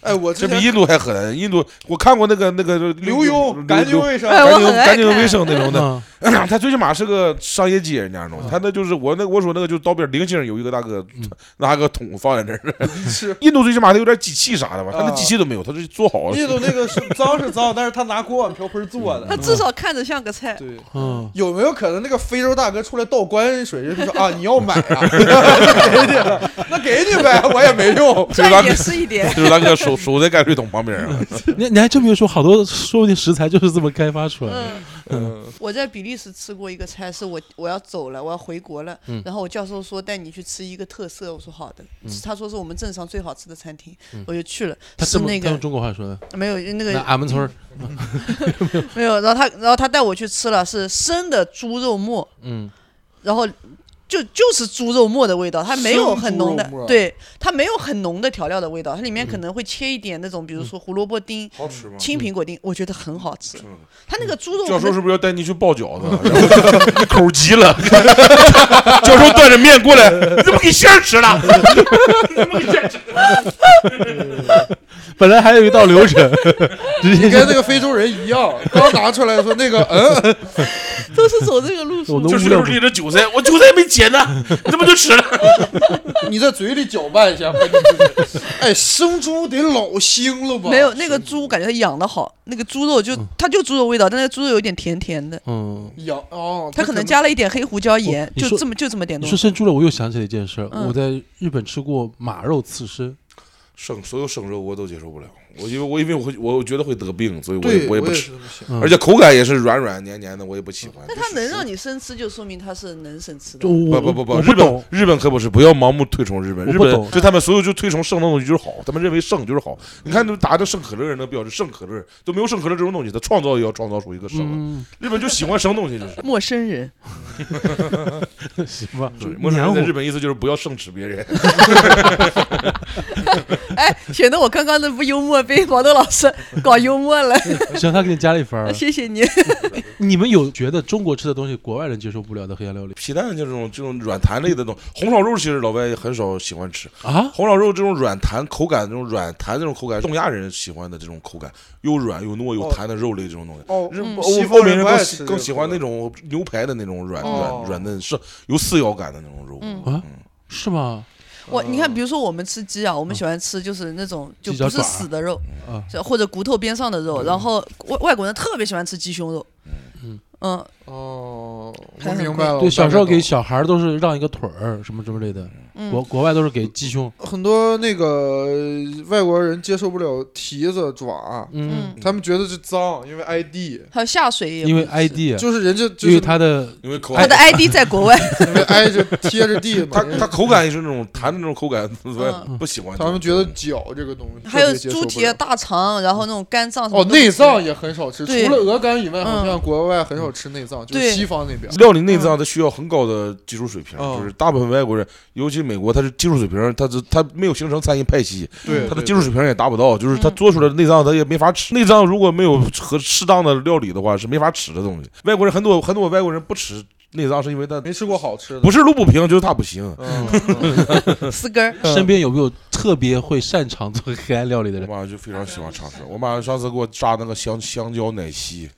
哎，我这比印度还狠。印度我看过那个那个刘墉干净卫生，干净干净卫生那种的，嗯 他最起码是个商业街人家那种。他那就是我那我说那个就是道边零星有一个大哥拿个桶放在那儿。是印度最起码他有点机器啥的吧，他那啊机器都没有，他是做好了。印度那个是脏是脏，但是他拿锅碗瓢盆做的。他至少看着像个菜。对，嗯，有没有可能那个非洲大哥出来倒泔水，人家说啊 你要买啊，给你了，那给你呗，我也没用。赚一点是一点。就是那个手手在泔水桶旁边啊，你你还真别说，好多说不定食材就是这么开发出来的。嗯，嗯，我在比利时吃过一个菜，是我我要走了，我要回国了。嗯然后我教授说带你去吃一个特色，我说好的。他说是我们镇上最好吃的餐厅，我就去了。他是那个他用中国话说的，没有那那俺们村儿，没有，然后他然后他带我去吃了，是生的猪肉末，嗯，然后就就是猪肉末的味道，它没有很浓的对，它没有很浓的调料的味道，它里面可能会切一点那种，比如说胡萝卜丁、好吃吗？青苹果丁，我觉得很好吃。嗯它那个猪肉教授是不是要带你去包饺子？然 后 口急了，教授端着面过来，你怎么给馅儿吃了？本来还有一道流程，直接跟那个非洲人一样，刚拿出来说那个嗯，都是走这个路数我。就是都无料拎着韭菜，我韭菜没切呢，你这不就吃了？你在嘴里搅拌一下，哎，生猪得老腥了吧？没有那个猪，感觉它养的好，那个猪肉就它就猪肉味道，但那猪肉有点甜甜的，嗯。养哦，它可能加了一点黑胡椒盐，就这么就这么点东西。说生猪肉，我又想起了一件事，嗯我在日本吃过马肉刺身，生所有生肉我都接受不了，我因为我因为我会我觉得会得病，所以我，也我也不吃而且口感也是软软黏黏的，我也不喜欢。那它能让你生吃，就说明它是能生吃的不不不不，日本，日本可不是，不要盲目推崇日本，日本就他们所有就推崇生的东西就是好，他们认为生就是好。你看，就打着生可乐人的标志，生可乐都没有生可乐这种东西，他创造也要创造出一个生日本就喜欢生东西，就是。陌生人，行吧对，陌生人在日本意思就是不要生吃别人。哎，显得我刚刚那不幽默被毛豆老师搞幽默了，行，他给你加了一分儿。谢谢你。你们有觉得中国吃的东西国外人接受不了的黑暗料理皮蛋就这种这种软弹类的东西，红烧肉其实老外很少喜欢吃。啊？红烧肉这种软弹口感，这种软弹这种口感，东亚人喜欢的这种口感，又软又糯又弹的肉类这种东西。哦，日欧美人更更喜欢口那种牛排的那种软哦软软嫩是有撕咬感的那种肉。嗯。啊是吗？我你看，比如说我们吃鸡啊，我们喜欢吃就是那种就不是死的肉，啊，或者骨头边上的肉，然后外外国人特别喜欢吃鸡胸肉。嗯。嗯，哦，我明白了。对，小时候给小孩都是让一个腿儿什么之类的，嗯。国国外都是给鸡胸。很多那个外国人接受不了蹄子爪，嗯，他们觉得是脏，因为 ID，还有下水也因为 ID，啊。就是人家就因为是他的因为口他的 ID 在国外，因为挨着贴着地它嘛，它口感也是那种弹的那种口感，所以不喜欢。他们觉得脚这个东西还有猪蹄大肠，然后那种肝脏什么哦，内脏也很少吃，除了鹅肝以外，好嗯。像国外很少吃内脏，就是对西方那边。料理内脏它需要很高的技术水平，嗯就是大部分外国人，尤其美国，它是技术水平，它是他没有形成餐饮派系，对，他的技术水平也达不到，就是他嗯做出来的内脏它也没法吃。内脏如果没有和适当的料理的话，是没法吃的东西。外国人很多很多外国人不吃内脏，是因为他没吃过好吃的。不是路不平，就是他不行。四根儿，身边有没有特别会擅长做 黑暗料理的人我人？妈就非常喜欢尝试。我妈上次给我炸那个香香蕉奶昔，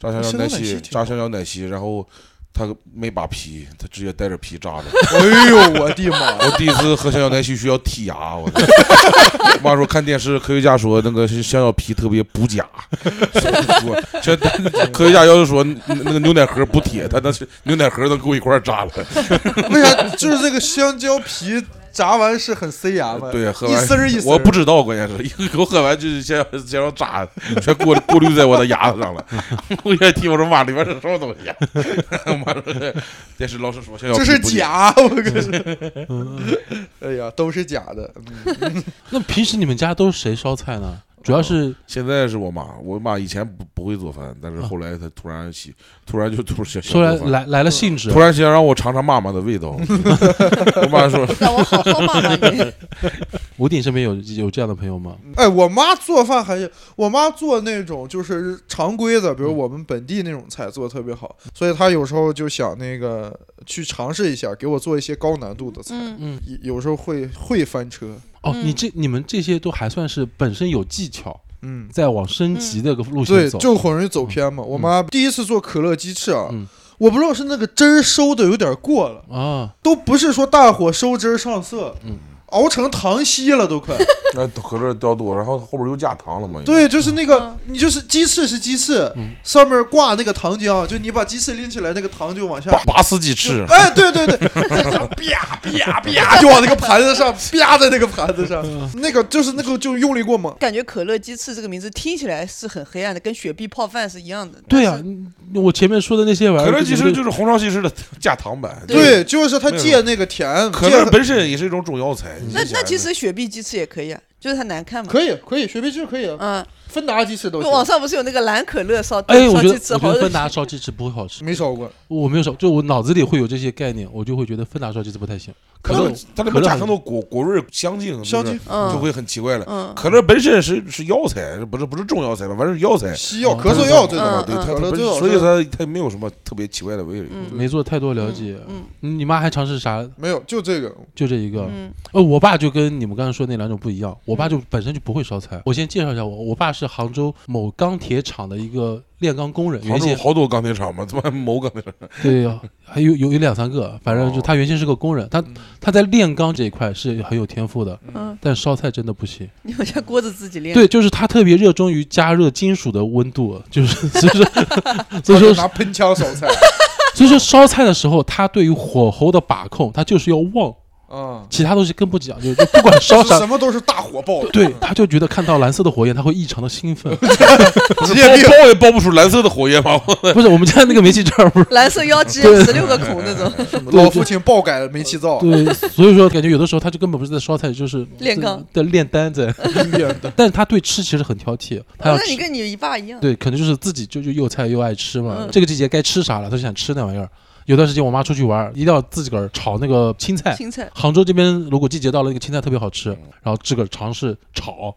炸香蕉奶昔，炸香蕉奶昔，然后他没扒皮，他直接带着皮炸的。哎呦，我的妈！我第一次喝香蕉奶昔需要剔牙，我妈说看电视科学家说那个香蕉皮特别补钾，说现 科学家要是说那那个牛奶盒补铁，他那是牛奶盒都给我一块儿炸了。为啥？就是这个香蕉皮炸完是很塞牙吗？对，喝一丝儿一丝儿。我不知道，关键是一口喝完就是先要 先要炸，全过过滤在我的牙子上了。我一听我说妈，里面是什么东西、啊？我妈说电视老师说这是。假，我跟你 哎呀，都是假的。嗯那平时你们家都是谁烧菜呢？主要是现在是我妈，我妈以前不不会做饭，但是后来她突然喜，突然就突然突然来来了兴致突，然想让我尝尝妈妈的味道。我妈说让我好好骂骂你。吴鼎身边有有这样的朋友吗？哎，我妈做饭还是我妈做那种就是常规的，比如我们本地那种菜做的特别好，所以她有时候就想那个去尝试一下，给我做一些高难度的菜。嗯，有时候会会翻车，哦，嗯。你这你们这些都还算是本身有技巧，嗯，在往升级的个路线对，走。就很容易走偏嘛。我妈第一次做可乐鸡翅啊，嗯。我不知道是那个汁儿收的有点过了，啊，都不是说大火收汁儿上色，嗯熬成糖稀了都快。那可乐掉多，然后后边又加糖了嘛？对，就是那个嗯，你就是鸡翅是鸡翅嗯，上面挂那个糖浆，就你把鸡翅拎起来，那个糖就往下拔拔丝鸡翅，哎，对对对，啪啪啪就往那个盘子上啪在那个盘子上，那个就是那个就用力过猛。感觉可乐鸡翅这个名字听起来是很黑暗的，跟雪碧泡饭是一样的。对呀、我前面说的那些玩意儿，可乐鸡翅就就是红烧鸡翅的加糖版。对对，就是它借那个甜，可乐本身也是一种中药材。那那其实雪碧鸡翅也可以啊，就是它难看嘛。可以可以，雪碧鸡翅可以啊，嗯，芬达鸡翅都网。上不是有那个蓝可乐烧哎，我觉得烧鸡翅，好我觉得芬达烧鸡翅不会好吃，没烧过，我没有烧，就我脑子里会有这些概念，我就会觉得芬达烧鸡翅不太行。可乐它里面加很多果果味儿香精，香精就是嗯就会很奇怪了。嗯，可乐本身是是药材，不是不是中药材吧？反正是药材。西药、哦咳嗽药这种嘛，对它它本可乐最好所以是它它没有什么特别奇怪的味没做太多了解。嗯你妈还尝试啥？没有，就这个。就这一个。嗯呃，我爸就跟你们刚才说那两种不一样，我爸就本身就不会烧菜。我先介绍一下我，我爸是杭州某钢铁厂的一个炼钢工人，杭原先好多钢铁厂嘛，他妈某钢铁厂。对呀，还有有有两三个，反正就哦他原先是个工人，他他在炼钢这一块是很有天赋的，嗯，但烧菜真的不行。你们家锅子自己炼。对，就是他特别热衷于加热金属的温度，就是 所以说所以说拿喷枪烧菜 所以说烧菜的时候，他对于火候的把控，他就是要旺，啊，其他东西更不讲究，就不管烧啥 什。么都是大火爆的，对，他就觉得看到蓝色的火焰，他会异常的兴奋。职业病。爆也爆不出蓝色的火焰吗。不是我们家那个煤气灶，不是蓝色妖姬十六个孔那种，老父亲爆改煤气灶，对，所以说感觉有的时候他就根本不是在烧菜，就是炼钢的炼丹在。但是他对吃其实很挑剔，他要吃。那你跟你爸一样。对，可能就是自己就就又菜又爱吃嘛。嗯这个季节该吃啥了，他就想吃那玩意儿。有段时间我妈出去玩，一定要自己个儿炒那个青菜。青菜，杭州这边如果季节到了，那个青菜特别好嗯吃，然后自个儿尝试炒，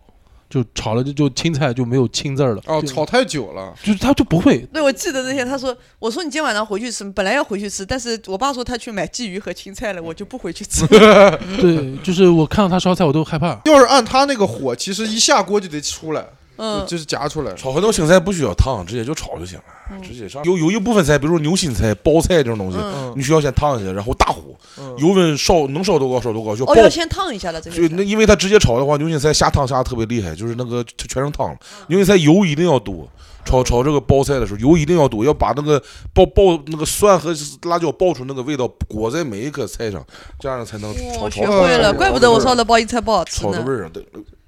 就炒了就就青菜就没有青字儿了。哦，炒太久了，就是他就不会。对，我记得那天他说，我说你今天晚上回去吃，本来要回去吃，但是我爸说他去买鲫鱼和青菜了，我就不回去吃。对，就是我看到他烧菜我都害怕。要是按他那个火，其实一下锅就得出来，嗯，就是夹出来。炒很多青菜不需要烫，直接就炒就行了，直接上。有有一部分菜，比如说牛心菜、包菜这种东西，你需要先烫一下，然后大火，嗯，油温烧能烧多高烧多高，就爆哦，要先烫一下了这就。那因为它直接炒的话，牛心菜下汤下的特别厉害，就是那个全全成汤了。牛心菜油一定要多，炒炒这个包菜的时候油一定要多，要把那个爆爆那个蒜和辣椒爆出那个味道裹在每一颗菜上，这样才能炒炒我学会了，怪不得我烧的包一菜不好吃呢炒的味，儿。对，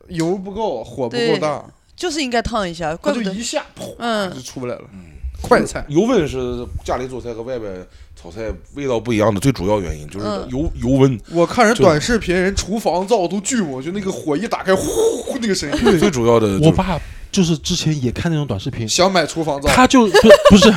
油不够，火不够大，就是应该烫一下，怪不得就一。下噗嗯就出不来了。快菜，油温是家里做菜和外边炒菜味道不一样的最主要原因，就是嗯油油温我看人就短视频，人厨房灶都巨猛，就那个火一打开，呼呼那个声音。最主要的就是。我爸就是之前也看那种短视频，想买厨房灶，他就不不是，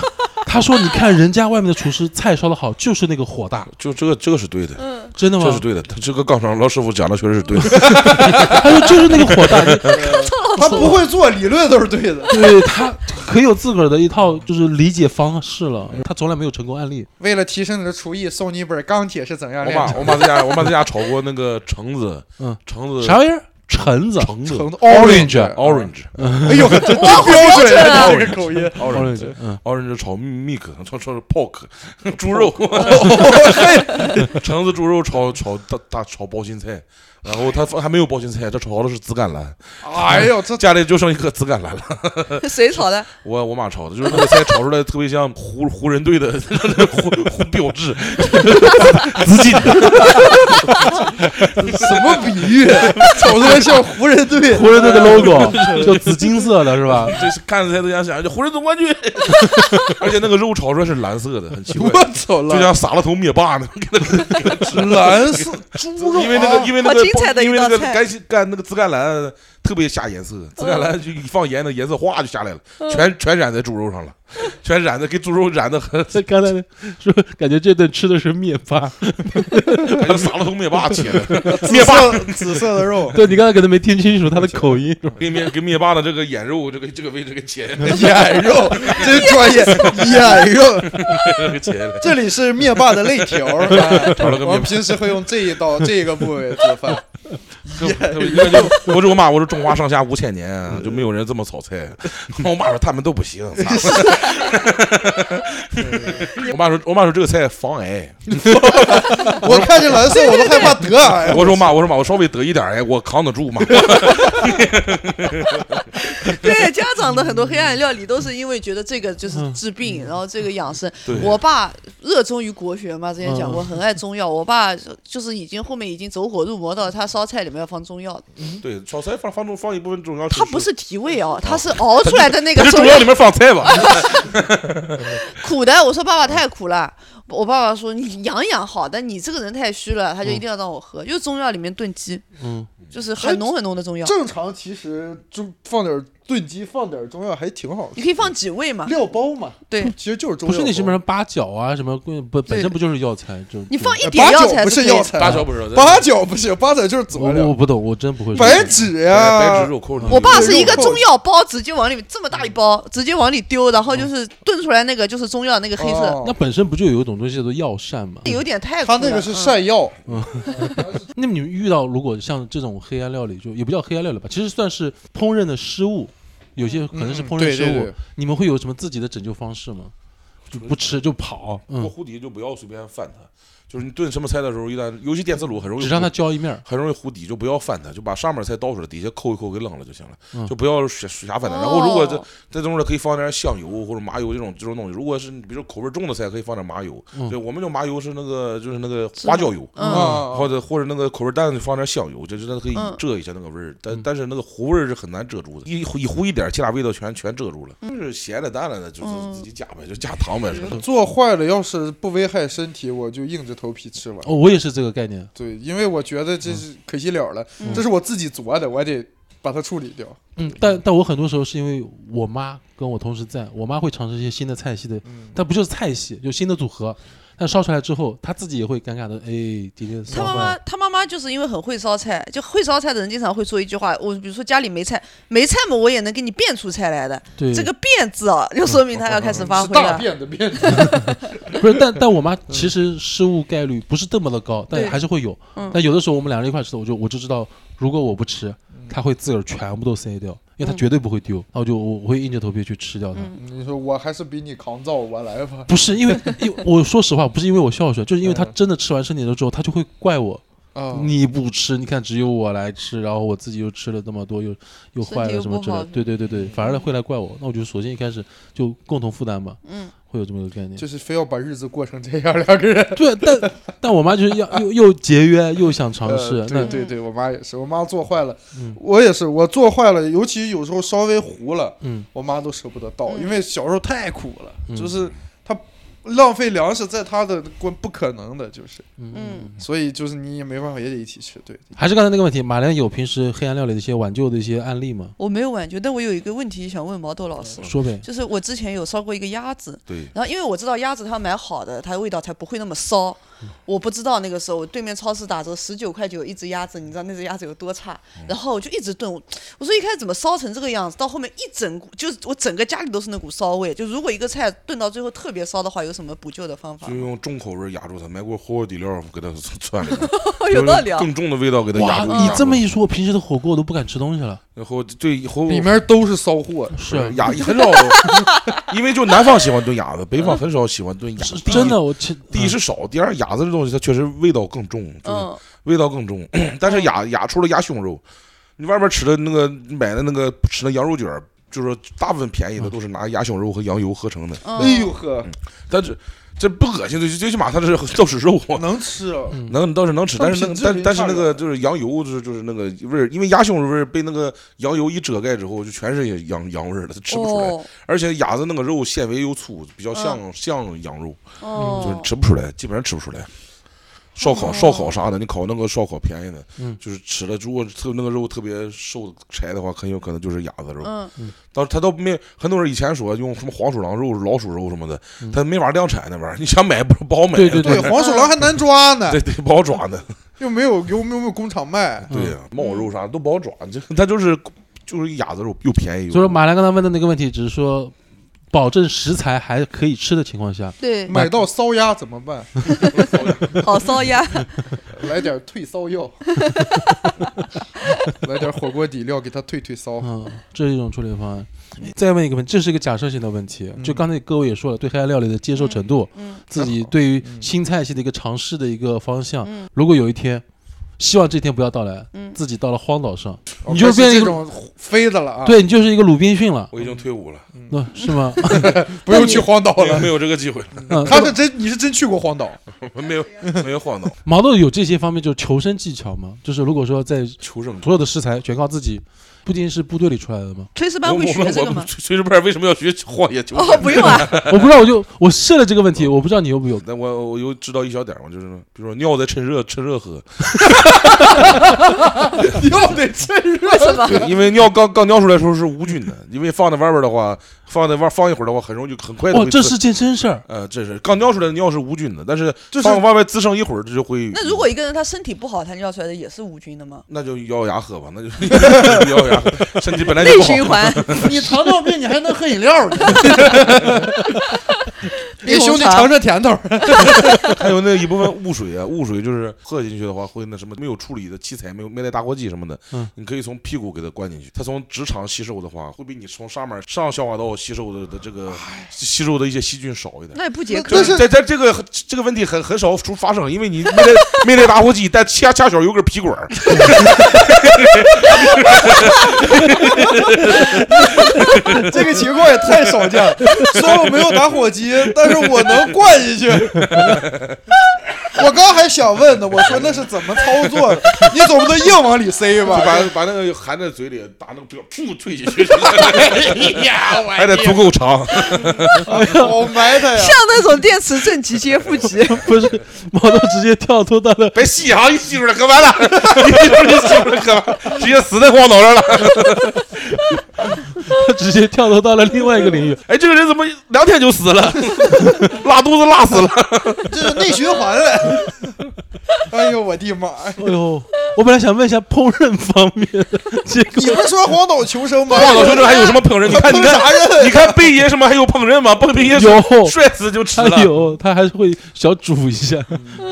他说你看人家外面的厨师菜烧的好，就是那个火大。就这个这个是对的，嗯，真的吗这是？对的。他这个杠上老师傅讲的确实是对的。他说就是那个火大 他不会做，理论都是对的。对他可有自个儿的一套就是理解方式了，他从来没有成功案例。为了提升你的厨艺，送你一本《钢铁是怎样我炼成妈我妈在家我妈在家炒过那个橙子，嗯，橙子啥玩意儿？橙子。橙子。Orange orange 哎呦，这 真标准啊！标这个口音，orange 嗯，orange 炒 meat 炒炒 pork 猪肉，橙子猪肉炒炒大大炒包心菜，然后他还没有包心菜，他炒的是紫甘蓝，哎呦，这 家里就剩一颗紫甘蓝了。谁炒的？我我妈炒的，就是那个菜炒出来特别像湖湖人队的湖湖标志，紫金什么比喻？炒出来像湖人队。湖人队的 logo 就紫金色的是吧？这是看着才都想想，就湖人总冠军，而且那个肉炒出来是蓝色的，很奇怪，我操，就蓝像撒了头灭霸呢。蓝色猪肉，因为那个，因为那个好因为那个干干那个紫甘蓝特别下颜色，紫甘蓝就一放盐，那颜色哗就下来了，全全染在猪肉上了，全染的给猪肉染的很，这刚才说感觉这顿吃的是灭霸，感觉撒了头灭霸切的，紫灭霸色紫色的肉，对你刚才可能没听清楚他的口音，给灭给灭霸的这个眼肉这个这个位置给切。眼肉，真专业，眼肉。给切了。这里是灭霸的肋条，我们平时会用这一刀这个部位做饭。我说我妈，我说中华上下五千年啊就没有人这么炒菜。我妈说他们都不行。我妈说我妈说这个菜防癌。我看见蓝色我都害怕得癌。我说妈，我说妈，我稍微得一点癌，我扛得住妈。对，家长的很多黑暗料理都是因为觉得这个就是治病，然后这个养生。我爸热衷于国学嘛，之前讲过，嗯很爱中药。我爸就是已经后面已经走火入魔到他烧菜里面要放中药的，对，炒菜放放中放一部分中药。它不是提味哦，它是熬出来的那个中药。这中药里面放菜吧？苦的。我说爸爸太苦了，我爸爸说你养养好的，你这个人太虚了，他就一定要让我喝，就是中药里面炖鸡，嗯，就是很浓很浓的中药，正常其实就放点炖鸡，放点中药还挺好吃。你可以放几味嘛。料包嘛，对其实就是中药。不是那什么八角啊什么不本身不就是药材？就你放一哎点药材不是药材，八角不是八角不是，八角就是佐料。我我不懂，我真不会。白芷呀白，芷肉蔻里面我爸是一个中药包，直接往里面这么大一包，直接往里丢，然后就是炖出来那个就是中药那个黑色，哦那本身不就有一种东西叫做药膳吗？有点太苦了。他那个是嗯晒药，那么你们遇到如果像这种黑暗料理，就也不叫黑暗料理吧，其实算是烹饪的失误，有些可能是嗯烹饪失误，你们会有什么自己的拯救方式吗？就不吃就跑，过嗯，糊底就不要随便翻它，就是你炖什么菜的时候，一旦尤其电磁炉很容易只让它糊焦一面。很容易糊底，就不要翻它，就把上面菜倒出来，底下抠一抠给扔了就行了，嗯就不要瞎瞎翻它。然后如果这哦这东西可以放点香油或者麻油这种这种东西，如果是比如口味重的菜，可以放点麻油。嗯对，我们用麻油是那个就是那个花椒油。嗯，啊，或者或者那个口味淡的放点香油，就是它可以嗯遮一下那个味儿，但嗯但是那个糊味儿是很难遮住的，一一糊一点，其他味道全全遮住了。就是咸了淡了的，就是嗯自己加呗，就加糖做坏了要是不危害身体，我就硬着头皮吃完。哦，我也是这个概念。对，因为我觉得这是可惜了了，嗯这是我自己做的，我还得把它处理掉。嗯，但但我很多时候是因为我妈跟我同时在，我妈会尝试一些新的菜系的，嗯，但不就是菜系，就新的组合。但烧出来之后，她自己也会尴尬的，哎，今天他妈妈烧坏了。他妈妈就是因为很会烧菜，就会烧菜的人经常会说一句话，我比如说家里没菜，没菜嘛，我也能给你变出菜来的。对，这个“变”字啊，就说明他要开始发是大挥了。变的便，不是，但但 我妈其实失误概率不是这么的高，但对还是会有。嗯但有的时候我们两人一块吃的，我就我就知道，如果我不吃，她会自个儿全部都塞掉，因为她嗯绝对不会丢。那我就我我会硬着头皮去吃掉它。嗯你说我还是比你抗造，我来吧。不是因为，因为我说实话，不是因为我孝顺，就是因为她嗯真的吃完身体了之后，他就会怪我，啊，你不吃，你看只有我来吃，然后我自己又吃了那么多，又又坏了什么之类。对对对对，反而会来怪我。那我就索性一开始就共同负担吧，嗯，会有这么一个概念。就是非要把日子过成这样，两个人。对，但但我妈就是要又又节约又想尝试对对对，我妈也是，我妈做坏了，嗯。我也是，我做坏了，尤其有时候稍微糊了，嗯。我妈都舍不得倒，嗯。因为小时候太苦了，嗯。就是她浪费粮食，在他的关不可能的，就是，嗯嗯所以就是你也没办法，也得一起吃，对。还是刚才那个问题，马良有平时黑暗料理的一些挽救的一些案例吗？我没有挽救，但我有一个问题想问毛豆老师，说呗。就是我之前有烧过一个鸭子，对，然后因为我知道鸭子它要买好的，它味道才不会那么骚。我不知道那个时候我对面超市打折十九块九一只鸭子，你知道那只鸭子有多差？然后我就一直炖，我我说一开始怎么烧成这个样子，到后面一整股就是我整个家里都是那股烧味。就如果一个菜炖到最后特别烧的话，有什么补救的方法就？用重口味压住它，买锅火锅底料给它窜里面，有道理啊！更重的味道给它压哇住。，你这么一说，我平时的火锅我都不敢吃东西了。然后对以后里面都是骚货，是。啊鸭很少，因为就南方喜欢炖鸭子，北方很少喜欢炖鸭子。真的，我第一是少，第二鸭子这东西它确实味道更重，就是嗯，味道更重。但是鸭鸭除了鸭胸肉，你外边吃的那个买的那个吃的羊肉卷，就是大部分便宜的都是拿鸭胸肉和羊油合成的，嗯。哎呦呵，但是这不恶心，最最起码它是都 是肉。能吃啊！嗯能倒是能吃，但但是那个但但是那个就是羊油就是就是那个味儿，因为鸭胸的味儿被那个羊油一遮盖之后，就全是羊羊味儿了，它吃不出来。哦而且鸭子那个肉纤维又粗，比较像、像羊肉，就是哦，吃不出来，基本上吃不出来。烧烤、烧烤啥的，你烤那个烧烤便宜的，嗯就是吃了，如果特那个肉特别瘦柴的话，很有可能就是鸭子肉。嗯，倒他倒没很多人以前说用什么黄鼠狼肉、老鼠肉什么的，嗯他没法量产那玩意儿，你想买不不好买。对对对，黄鼠狼还难抓呢对，对不好抓呢。又没有又没有工厂卖。对呀、猫肉啥都不好抓，这他就是就是鸭子肉又便宜又。所以说马兰刚才问的那个问题，只是说保证食材还可以吃的情况下，对，买到骚鸭怎么办？好烧鸭，来点退烧药，来点火锅底料给它退退烧。嗯，这是一种处理方案。再问一个问题，这是一个假设性的问题，就刚才各位也说了，对黑暗料理的接受程度，嗯自己对于新菜系的一个尝试的一个方向。嗯如果有一天，希望这天不要到来，嗯自己到了荒岛上，哦你就变成这种飞的了啊！，对你就是一个鲁滨逊了，我已经退伍了，那是吗？不用去荒岛了。没有这个机会了，嗯，他是真，你是真去过荒岛？没有没有荒岛毛豆有这些方面就是求生技巧吗？就是如果说在求生。所有的食材全靠自己，不仅是部队里出来的吗？炊事我班会学这个吗？炊事班为什么要学荒野求哦，生？不用啊，我不知道，我就我设了这个问题，我不知道你有没有。那我我又知道一小点儿嘛，就是比如说尿得趁热趁热喝，尿得趁热。为什么？对，因为尿刚刚尿出来的时候是无菌的，因为放在外边的话，放在外放一会儿的话，很容易就很快的哦，这是件真事儿。呃，这是刚尿出来的尿是无菌的，但是就是放外面滋生一会儿，这就会那如果一个人他身体不好，他尿出来的也是无菌的吗？那就咬牙喝吧，那就 咬牙喝，身体本来就内不好。循环，你糖尿病，你还能喝饮料 呢？给兄弟尝尝甜头。还有那一部分雾水啊，雾水就是喝进去的话，会那什么没有处理的器材，没有没带打火机什么的，嗯你可以从屁股给它灌进去，它从直肠吸收的话，会比你从上面上消化道吸收的的这个吸收的一些细菌少一点。那也不解渴那。就是在在这个这个问题很很少出发生，因为你没带没带打火机，但恰恰巧有根皮管儿，这个情况也太少见了。虽然我没有打火机，但是我能灌进去。我刚还想问呢，我说那是怎么操作的？你总不能硬往里塞吧把？把那个含在嘴里，打那个表噗吹进去，还得足够长。好埋汰呀！像那种电池正极接负极，不是，毛豆直接跳脱到了，别吸啊！一吸出来喝完了，一吸出来就吸出来喝完，直接死在荒岛上了。他 直接跳脱到了另外一个领域。哎，这个人怎么两天就死了？拉肚子拉死了。这是内循环了。哎呦我的妈呀！哎呦，我本来想问一下烹饪方面的，结果你不是说荒岛求生吗？荒岛求生还有什么烹饪？你看，你看，你看贝爷什么还有烹饪吗？贝爷有摔死就吃了，有，他还是会小煮一下。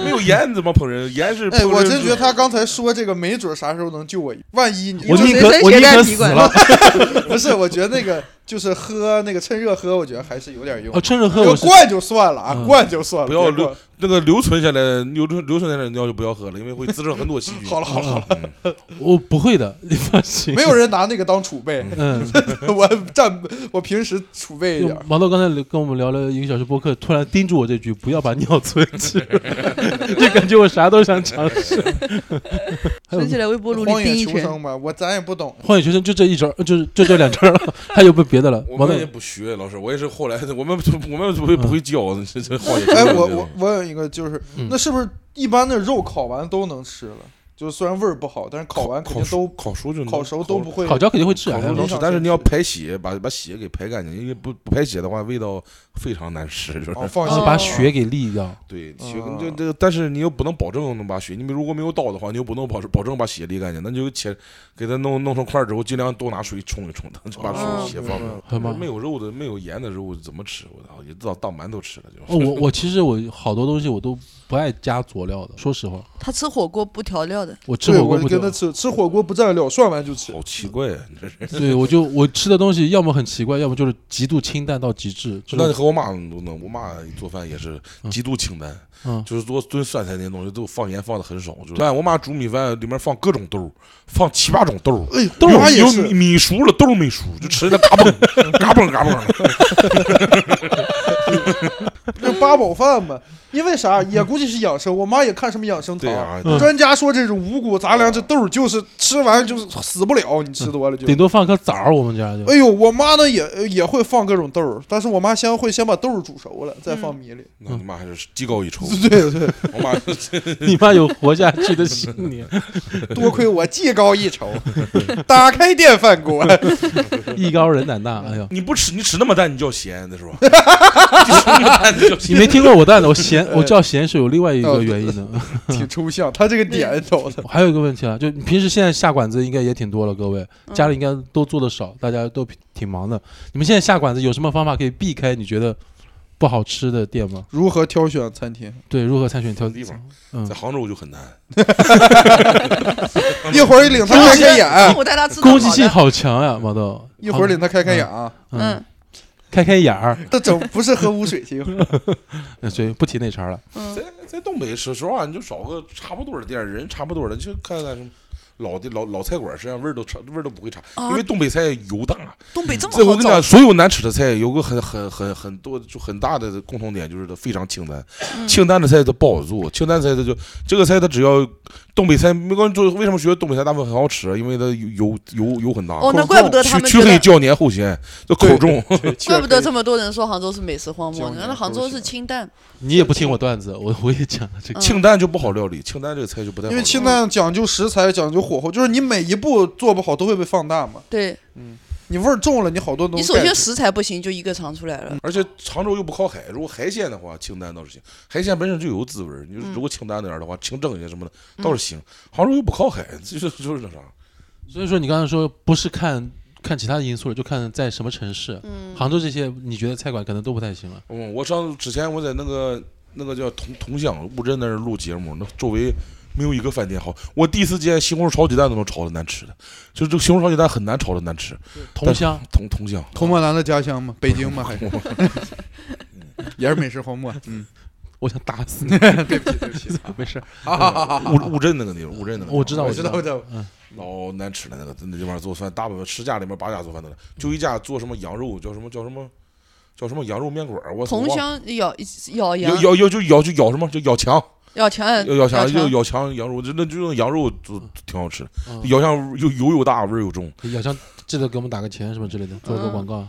没有盐怎么烹饪？盐是哎，我真觉得他刚才说这个，没准啥时候能救我。万一你我宁可我宁可死了。不是，我觉得那个就是喝那个趁热喝，我觉得还是有点用啊，。趁热喝那个我灌就算了啊，嗯灌就算了，不要留那个留存下来，留存留存下来的尿就不要喝了，因为会滋生很多细菌。好了好了好了，嗯我不会的，你放心。没有人拿那个当储备，嗯，我占我平时储备一点。毛豆刚才跟我们聊了一个小时播客，突然叮嘱我这句，不要把尿存起来，就感觉我啥都想尝试。还有存起来微波炉里荒野叮一拳。求生吧，我咱也不懂。荒野求生就这一招，就是就这两招了，还有没有别的了？我们也不学，老师，我也是后来的，我们我们不会不会教这这荒野求哎，我我我有一个就是，嗯那是不是一般的肉烤完都能吃了？就是虽然味儿不好，但是烤完肯定烤熟都烤熟就能烤熟都不会烤焦肯定会致癌能吃，但是你要排血，把把血给排干净，因为不不排血的话，味道非常难吃，就是。哦放是心把血给沥掉。对，血嗯这这，但是你又不能保证能把血，你如果没有刀的话，你又不能保保证把血沥干净，那就切给它弄弄成块儿之后，尽量多拿水冲一冲它，就把血放掉。没有肉的、没有盐的肉怎么吃？我操，也当当馒头吃了就。哦，我我其实我好多东西我都不爱加佐料的，说实话，他吃火锅不调料的，我吃对火锅不调。跟他吃吃火锅不蘸料，涮完就吃。好奇怪啊！你这是。对，我就我吃的东西要么很奇怪，要么就是极度清淡到极致。那你和我妈都能，我妈做饭也是极度清淡，嗯就是做炖酸菜那些东西都放盐放的很少。就是我妈煮米饭里面放各种豆儿，放七八种豆儿，哎，豆我妈也是有米米熟了，豆儿没熟，就吃的嘎嘣 嘎嘣嘎嘣的。这八宝饭嘛，因为啥？也估计是养生。我妈也看什么养生堂，对啊，嗯专家说这种五谷杂粮这豆儿就是吃完就是死不了，你吃多了就。顶多放颗枣儿，我们家就。哎呦，我妈呢也也会放各种豆儿，但是我妈先会先把豆儿煮熟了，再放米里。那你妈还是技高一筹。对对，我妈 你妈有活下去的信念，多亏我技高一筹，打开电饭锅。艺高人胆大。哎呦，你不吃，你吃那么淡，你叫咸的是吧？你。没听过我蛋的？我咸，我叫咸是有另外一个原因的。挺抽象，他这个点走的。还有一个问题啊，就你平时现在下馆子应该也挺多了，各位嗯家里应该都做的少，大家都挺忙的。你们现在下馆子有什么方法可以避开你觉得不好吃的店吗？如何挑选餐厅？对，如何参选挑地方嗯在，杭州就很难，一会儿领他开开眼，我带他吃攻击性好强呀，毛豆。一会儿领他开开眼啊。嗯，嗯开开眼儿，那整不是喝污水听，呃所以不提那茬了。嗯在在东北，说实话，你就找个差不多的店，人差不多的，就看看什么老的老老菜馆，实际上味儿都差，味儿都不会差，啊因为东北菜油大。东北这么这我跟你讲，，所有难吃的菜有个很很很很多就很大的共同点，就是它非常清淡。嗯清淡的菜它不好做，清淡菜它就这个菜它只要东北菜，没关系，做为什么觉得东北菜大部分很好吃？啊因为它油油油油很大，哦，那怪不得他去去们觉得，黑较黏厚咸，就口重。怪不得这么多人说杭州是美食荒漠那杭州是清淡，你也不听我段子，我我也讲了这个。嗯清淡就不好料理，清淡这个菜就不太好。因为清淡讲究食材，讲究火候，就是你每一步做不好都会被放大嘛。对你味儿重了，你好多东西你。首先食材不行，就一个尝出来了。而且常州又不靠海，如果海鲜的话，清淡倒是行。海鲜本身就有滋味儿，你嗯如果清淡点儿的话，清蒸一些什么的倒是行。杭州又不靠海，就是就是那啥。所以说你刚才说不是看看其他的因素了，就看在什么城市。嗯，杭州这些你觉得菜馆可能都不太行了。嗯，我上之前我在那个那个叫桐桐乡乌镇那儿录节目，那周围没有一个饭店好。我第一次见西红柿炒鸡蛋都能炒的难吃的，就这个西红柿炒鸡蛋很难炒的难吃。同乡，桐桐乡，童漠兰的家乡吗，北京吗，还是 也是美食荒漠。嗯，我想打死你。对不起，对不起。没事，哈哈哈哈哈！乌乌镇那个地方，乌镇那个地方我知道，我知道，我知。道。老难吃了，那个那地方做饭，大部分十家里面八家做饭的了，就一家做什么羊肉，叫什么叫什么叫什么羊肉面馆儿，我同乡咬咬咬羊咬咬就咬就咬什么就咬墙，咬墙咬咬墙就墙咬墙羊肉，就那就用羊肉就挺好吃咬墙又油又大，味儿又重。咬强记得给我们打个钱什么之类的，做一个嗯广告。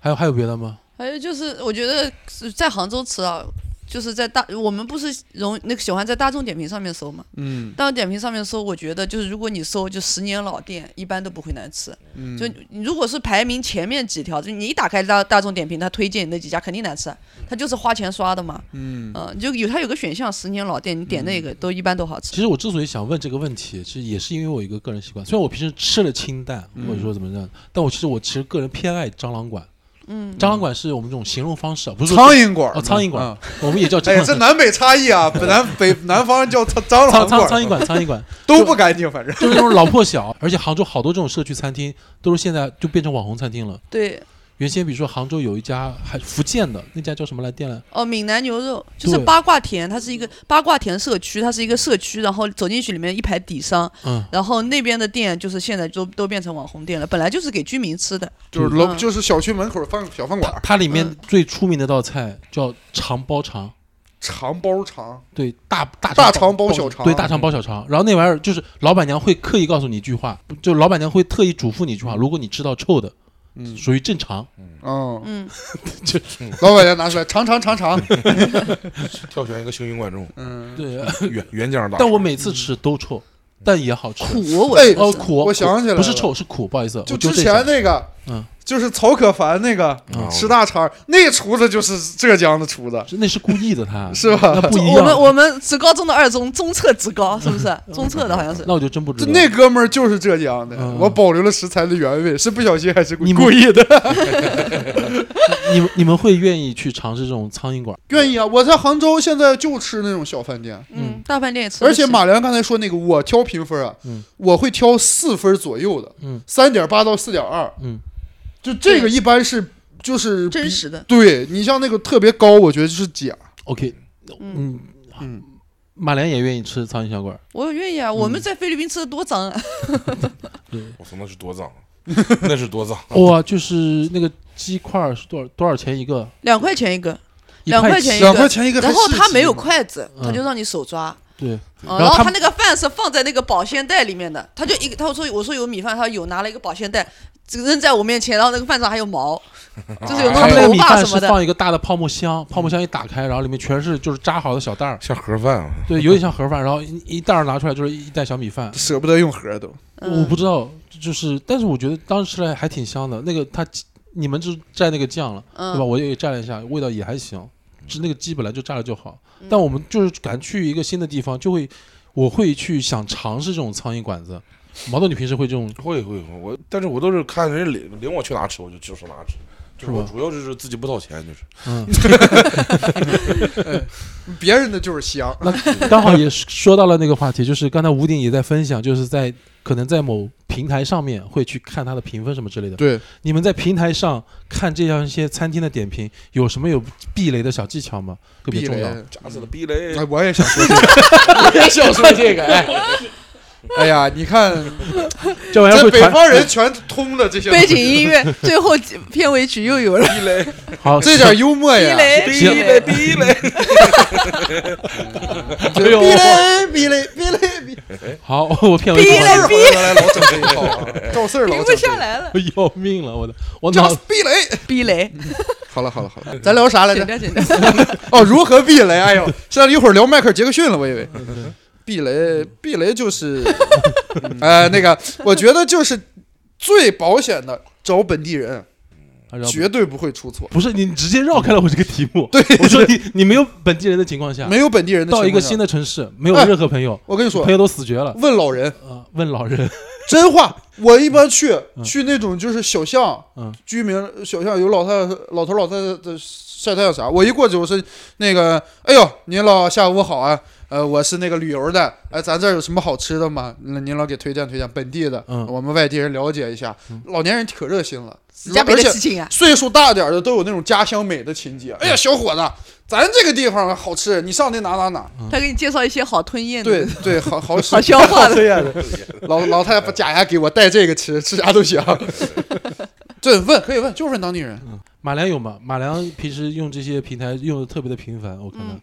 还有还有别的吗？还有就是，我觉得在杭州吃啊，就是在大我们不是容那个喜欢在大众点评上面搜嘛？嗯大众点评上面搜，我觉得就是如果你搜就十年老店，一般都不会难吃。嗯，就你如果是排名前面几条，就你一打开大大众点评，他推荐你那几家肯定难吃，他就是花钱刷的嘛。嗯嗯、就有它有个选项十年老店，你点那个都一般都好吃。其实我之所以想问这个问题，其实也是因为我一个个人习惯。虽然我平时吃了清淡，或者说怎么样，但我其实我其实个人偏爱蟑螂馆。嗯，蟑螂馆是我们这种形容方式，啊，不是苍蝇馆哦，苍蝇馆嗯，我们也叫哎呀，蟑螂这南北差异啊，本 南北南方叫苍蟑螂馆，苍苍蝇馆，苍蝇馆 都不干净，反正。就是那种老破小，而且杭州好多这种社区餐厅都是现在就变成网红餐厅了。对，原先比如说杭州有一家还福建的那家叫什么来？店来？哦，闽南牛肉就是八卦田，它是一个八卦田社区，它是一个社区，然后走进去里面一排底商，嗯，然后那边的店就是现在都都变成网红店了，本来就是给居民吃的。就是楼，嗯。就是小区门口饭小饭馆。它，它里面嗯。最出名的道菜叫肠包肠。肠包肠，对，大大大肠包小肠。对，大肠包小肠。然后那玩意儿就是老板娘会刻意告诉你一句话，就老板娘会特意嘱咐你一句话：如果你吃到臭的，嗯。属于正常。嗯，嗯，老板娘拿出来尝尝尝尝，挑选一个幸运观众，嗯，对，原原浆大。但我每次吃都臭，但也好吃。苦我哎哦，苦，我想起来了不是臭，是苦，不好意思，就之前那个，嗯，就是曹可凡那个嗯吃大肠，那厨子就是浙江的厨子，那是故意的，他 是吧那不一我们。我们职高中的二中中测职高是不是？中测的好像是。那我就真不知道。那哥们儿就是浙江的，嗯我保留了食材的原味，是不小心还是故你故意的？你们你们会愿意去尝试这种苍蝇馆？愿意啊！我在杭州现在就吃那种小饭店，嗯，大饭店也吃。而且马良刚才说那个，我挑评分啊，嗯我会挑四分左右的，嗯三点八到四点二，嗯，就这个一般是就是真实的，对你像那个特别高，我觉得就是假。OK，嗯，嗯，嗯，马良也愿意吃苍蝇小馆。我愿意啊。我们在菲律宾吃的多脏啊！对，我说，那是多脏，那是多脏。哇，就是那个鸡块儿是多少多少钱一个？两块钱一个，两块钱一个两块个。钱一个然后他没有筷子，嗯他就让你手抓。对，嗯然后他然后他那个饭是放在那个保鲜袋里面的，他就一个，他说我说有米饭，他有拿了一个保鲜袋，这个扔在我面前，然后那个饭上还有毛，就是有那种头米饭是发什么的。放一个大的泡沫箱，泡沫箱一打开，然后里面全是就是扎好的小袋儿，像盒饭啊，对，有点像盒饭，然后一一袋儿拿出来就是一袋小米饭。舍不得用盒都。嗯我不知道，就是，但是我觉得当时吃来还挺香的。那个他你们就蘸那个酱了，嗯，对吧？我也蘸了一下，味道也还行。是那个鸡本来就炸了就好，嗯但我们就是敢去一个新的地方，就会我会去想尝试这种苍蝇馆子。毛豆，你平时会这种？会会会，我但是我都是看人家领领我去哪吃，我就就是哪吃。就是我吧主要就是自己不掏钱，就是嗯，别人的就是香，那刚好也说到了那个话题，就是刚才吴鼎也在分享，就是在可能在某平台上面会去看它的评分什么之类的。对，你们在平台上看这样一些餐厅的点评，有什么有避雷的小技巧吗？特别避雷重要。。炸死的避雷哎，。我也想说这个，我也想说这个，哎。哎呀，你看，这玩意儿这北方人全通的这些背景音乐，最后片尾曲又有了。避雷，好，这点幽默呀，避雷，避雷，避雷。就 哎呦避雷避雷避雷好，我片尾曲避雷事儿好像原来老整这一套啊，赵四儿老停不下来了。要命了，我的，我叫脑避雷。避雷，好了好了好了，咱聊啥来着？哦，如何避雷？哎呦，现在一会儿聊迈克尔杰克逊了，我以为。避雷，避雷就是，呃，那个，我觉得就是最保险的，找本地人，啊绝对不会出错。不是你直接绕开了我这个题目。对，我说你你没有本地人的情况下，没有本地人的情况下。到一个新，的城市，没有哎任何朋友，我跟你说朋，友都死绝了。问老人，啊，问老人，真话，我一般去嗯。去那种就是小巷，嗯。居民小巷有老太太、老头老太太的晒太阳啥，我一过去我说那个，哎呦，您老下午好啊，呃，我是那个旅游的，哎，咱这儿有什么好吃的吗？那您老给推荐推荐本地的，嗯我们外地人了解一下。老年人可热心了，而且的事情啊，岁数大点的都有那种家乡美的情节。哎呀，小伙子，咱这个地方好吃，你上那哪哪哪。他给你介绍一些好吞咽的。对对，好好好消化的，老老太太把假牙给我，带这个吃，吃啥都行。对，问可以问，就是问当地人。马良有吗？马良平时用这些平台用的特别的频繁，我看到嗯，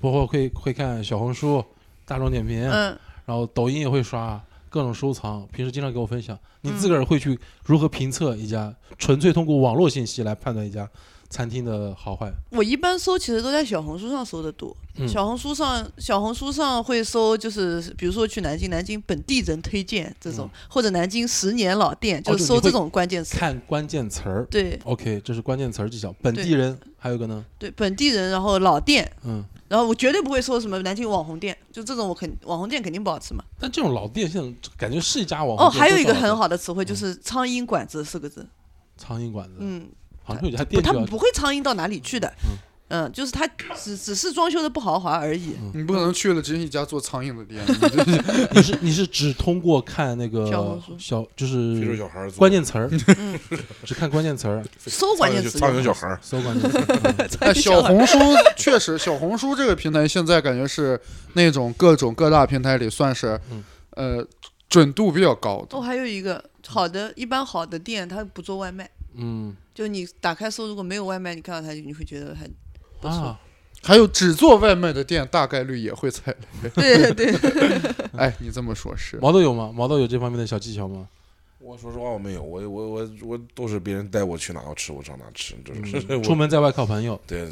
包括会会看小红书、大众点评，嗯，然后抖音也会刷，各种收藏，平时经常给我分享。你自个儿会去如何评测一家？纯粹通过网络信息来判断一家餐厅的好坏？我一般搜其实都在小红书上搜的多。嗯小红书上，小红书上会搜，就是比如说去南京，南京本地人推荐这种，或者南京十年老店，就是搜这种关键词。看关键词儿。对 OK，这是关键词儿技巧。本地人还有个呢，对，本地人，然后老店，嗯，然后我绝对不会搜什么南京网红店，就这种我肯网红店肯定不好吃嘛。但这种老店现在感觉是一家网红哦，还有一个很好的词汇就是苍蝇馆子四个字，苍蝇馆子，嗯，好像有家不，店他们不会苍蝇到哪里去的。嗯，嗯，就是他只只是装修的不豪华而已。你不可能去了真是一家做苍蝇的店，你是你是只通过看那个小红书。小就是小孩做关键词儿，嗯，只看关键词儿，搜关键词苍蝇小孩儿，搜关键词小红书确实，小红书这个平台现在感觉是那种各种各大平台里算是嗯，呃，准度比较高的。哦，还有一个好的，一般好的店它不做外卖，嗯就你打开搜，如果没有外卖，你看到它，你会觉得很不错。啊，还有只做外卖的店，大概率也会踩雷。对对对，哎，你这么说是毛豆有吗？毛豆有这方面的小技巧吗？我说实话，我没有，我我我我都是别人带我去哪我吃，我上哪吃，就是嗯 出门在外靠朋友，对，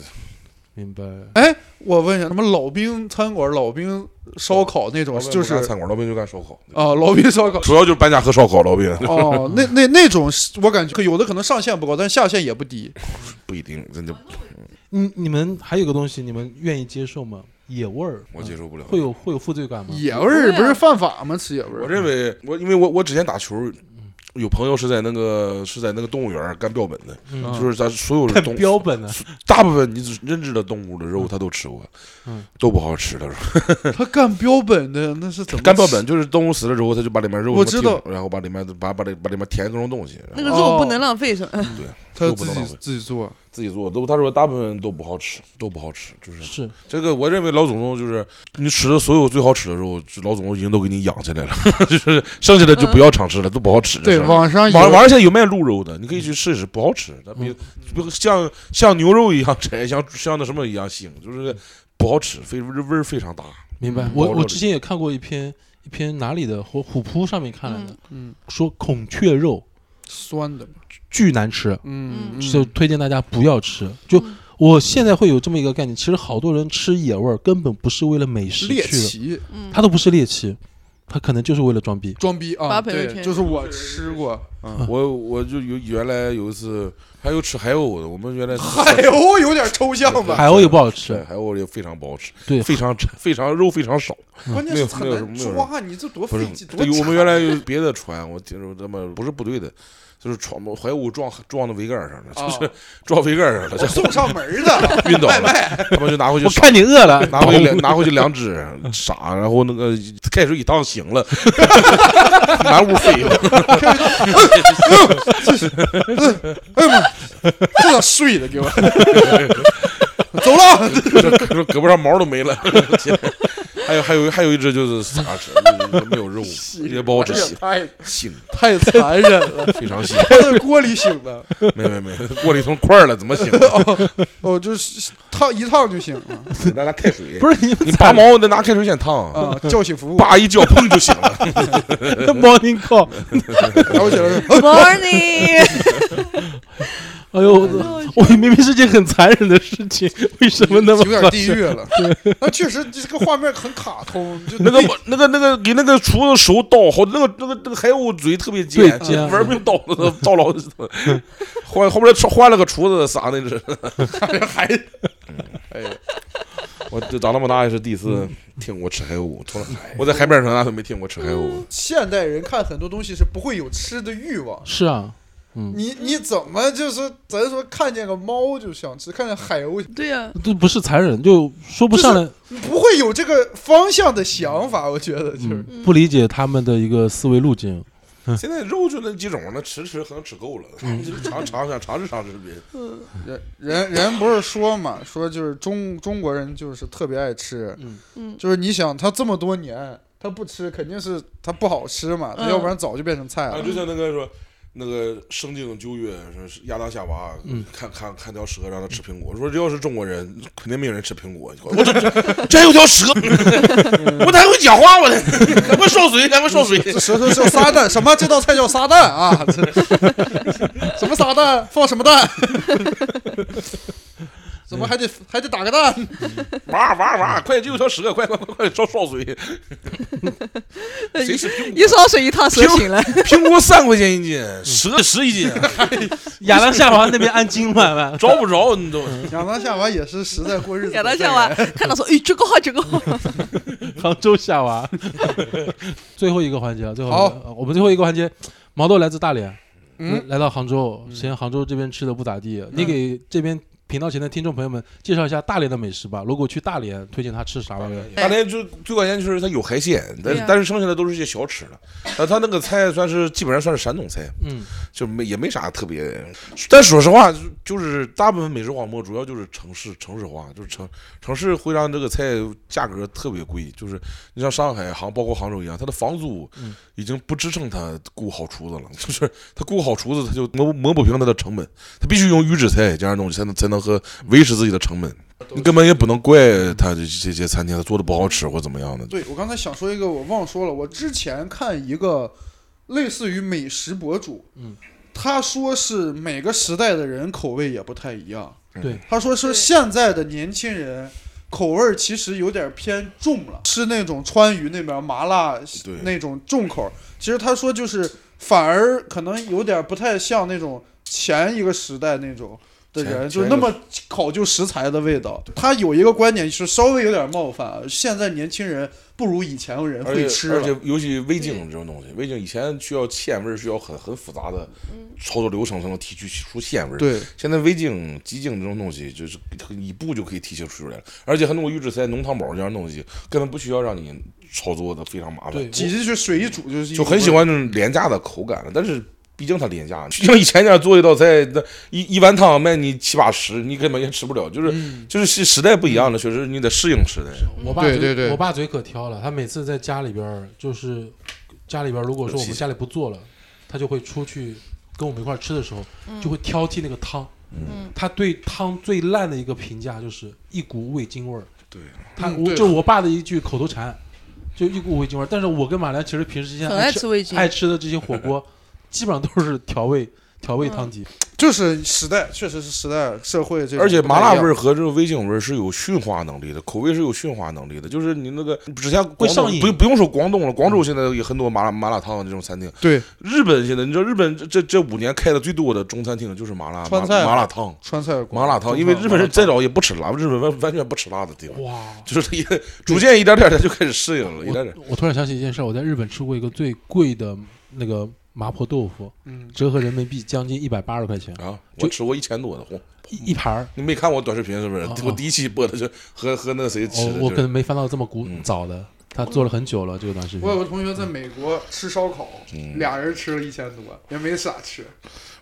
明白？哎，我问一下，什么老兵餐馆、老兵烧烤那种，就是餐馆，老兵就干烧烤，啊，老兵烧烤。主要就是搬家和烧烤，老兵哦，那那那种我感觉有的可能上限不高，但下限也不低。不一定，真的嗯，你们还有个东西，你们愿意接受吗？野味儿，我接受不了。会有会有负罪感吗？野味儿不是犯法吗？吃野味儿，我认为我因为我我之前打球，有朋友是在那个是在那个动物园干标本的，嗯就是咱所有的标本呢？大部分你只认知的动物的肉他都吃过，嗯都不好吃他说。他干标本的那是怎么干标本就是动物死了之后，他就把里面肉我知道然后把里面把把里把里面填各种东西，那个肉不能浪费是吧？对，他自己肉不能浪费自己做？自己做都他说大部分都不好吃，都不好吃，就是。是。这个我认为老祖宗就是你吃的所有最好吃的肉，老祖宗已经都给你养起来了，就是剩下的就不要尝试了，都不好吃。对，网上网网上现在有卖鹿肉的，你可以去试一试，不好吃，它比不像像牛肉一样柴，像像那什么一样腥，就是不好吃，非味儿非常大。明白。嗯我我之前也看过一篇一篇哪里的虎虎扑上面看来的，嗯说孔雀肉酸的，巨难吃，嗯，就推荐大家不要吃。就嗯。我现在会有这么一个概念，其实好多人吃野味儿根本不是为了美食猎去的，奇。嗯，他都不是猎奇，他可能就是为了装逼。装逼啊，对，发朋友圈就是我吃过，嗯，我我就有原来有一次还有吃海鸥的，我们原来海鸥 有点抽象吧？海鸥也不好吃，海鸥也非常不好吃，对。非常非常肉非常少。关键是很难没有没有抓，你这多不是费劲，多，我们原来有别的船，我听说他妈不是部队的，就是闯怀物撞撞到桅杆上了，啊。就是撞桅杆上了，我送上门的，晕倒了，他们就拿回去我看你饿了，拿回去两 拿回去两只傻，然后那个开水一烫醒了，满屋飞了。哎呀妈，这睡的给我？走了，这胳膊上毛都没了。还有还有还有一只就是啥吃，没有肉，也不好吃，腥太，太残忍了，非常腥。他在锅里醒的，没没没，锅里成块儿了，怎么腥？哦，就是烫一烫就醒了拿拿开水，不是你你拔毛得拿开水先烫，啊，叫醒服务，叭一叫砰就醒了。morning call，然后起来，Morning，哎呦，我明明是件很残忍的事情，为什么那么有点地狱了。那确实这个画面很卡通，就那个那个那个给那个厨子手刀好，那个那个那个海鸥嘴特别尖，玩命刀子刀老子，换后边换了个厨子啥的，这还 哎呀，我这长那么大也是第一次听过吃海鸥，从来我在海边长大都没听过吃海鸥。现代人看很多东西是不会有吃的欲望。是啊，嗯，你你怎么就是咱说看见个猫就想吃，看见海鸥 对呀，都不是残忍，就说不上来，不会有这个方向的想法，我觉得就是。嗯，不理解他们的一个思维路径。现在肉就那几种，那吃吃可能吃够了，就尝尝想尝试尝试别的。人人人不是说嘛，说就是中中国人就是特别爱吃，嗯。嗯。就是你想他这么多年他不吃，肯定是他不好吃嘛，要不然早就变成菜啊，了。就像那个说。那个生经九月，亚当夏娃，嗯看看看条蛇让他吃苹果，说这要是中国人，肯定没有人吃苹果。我 这这这还有条蛇，我还会讲话，我这还会烧水，还会烧水。这舌头叫撒旦，什么？这道菜叫撒旦啊？这 什么撒旦？放什么蛋？怎么还得还得打个蛋？哇哇哇！快，这有条蛇，快快快快烧烧水！谁吃苹果？一烧水一趟蛇醒了，苹果三块钱一斤，蛇 十一斤，亚当夏娃那边按斤卖卖，找不着你都。亚当夏娃也是实在过日子。亚当夏娃看到说，哎，这个好，这个好，杭州夏娃。最后一个环节啊，最后我们最后一个环节，毛豆来自大连，嗯，来到杭州，嫌杭州这边吃的不咋地，你给这边频道前的听众朋友们介绍一下大连的美食吧。如果去大连，推荐他吃啥玩意儿？大连就最关键就是它有海鲜，但对呀但是剩下的都是一些小吃了。但它那个菜算是基本上算是山东菜，嗯，就没也没啥特别。但说实话，就就是大部分美食荒漠主要就是城市城市化，就是城城市会让这个菜价格特别贵。就是你像上海、杭包括杭州一样，它的房租嗯已经不支撑它雇好厨子了。就是他雇好厨子，他就磨磨不平他的成本，他必须用预制菜这样东西才能才能和维持自己的成本。你根本也不能怪他这这些餐厅他做的不好吃或怎么样的。对我刚才想说一个，我忘说了。我之前看一个类似于美食博主，嗯，他说是每个时代的人口味也不太一样。对，他说是现在的年轻人口味其实有点偏重了，吃那种川渝那边麻辣那种重口。其实他说就是反而可能有点不太像那种前一个时代那种。的人就那么考究食材的味道，他有一个观点是稍微有点冒犯啊，现在年轻人不如以前人会吃了。而且尤其味精这种东西，味精以前需要鲜味，需要很很复杂的操作流程才能提取出鲜味。对，现在味精、鸡精这种东西，就是一步就可以提取出来了，而且很多预制菜、浓汤宝这样东西，根本不需要让你操作的非常麻烦。对挤进去水一煮就是一就很喜欢那种廉价的口感了，但是毕竟它廉价，像以前家做一道菜，那一一碗汤卖你七八十，你根本也吃不了。就是、嗯就是时时代不一样了，确实你得适应时代。我爸嘴对对对我爸嘴可挑了，他每次在家里边儿，就是家里边儿如果说我们家里不做了，他就会出去跟我们一块儿吃的时候，就会挑剔那个汤。嗯，他对汤最烂的一个评价就是一股味精味儿。对，他嗯对我就是我爸的一句口头禅，就一股味精味儿。但是我跟马良其实平时之间很爱吃爱吃味精爱吃的这些火锅，基本上都是调味调味汤底。就是时代，确实是时代社会这种而且麻辣味儿和这个味精味儿是有驯化能力的，口味是有驯化能力的。就是你那个之前不不用说广东了，广州现在有很多麻辣麻辣烫这种餐厅。对日本现在你知道日本这这这五年开的最多的中餐厅就是麻辣麻川菜麻辣烫。川菜麻辣烫，因为日本人再早也不吃辣，日本完完全不吃辣的地方，哇！就是也逐渐一点点的就开始适应了，一点点。我突然想起一件事，我在日本吃过一个最贵的那个麻婆豆腐，嗯，折合人民币将近一百八十块钱啊，就我吃过一千多的红，一一盘儿。你没看我短视频是不是？哦我第一期播的是和和那谁吃的，哦我可能没翻到这么古嗯早的，他做了很久了这个短视频我。有个同学在美国吃烧烤，嗯俩人吃了一千多，也没啥吃。中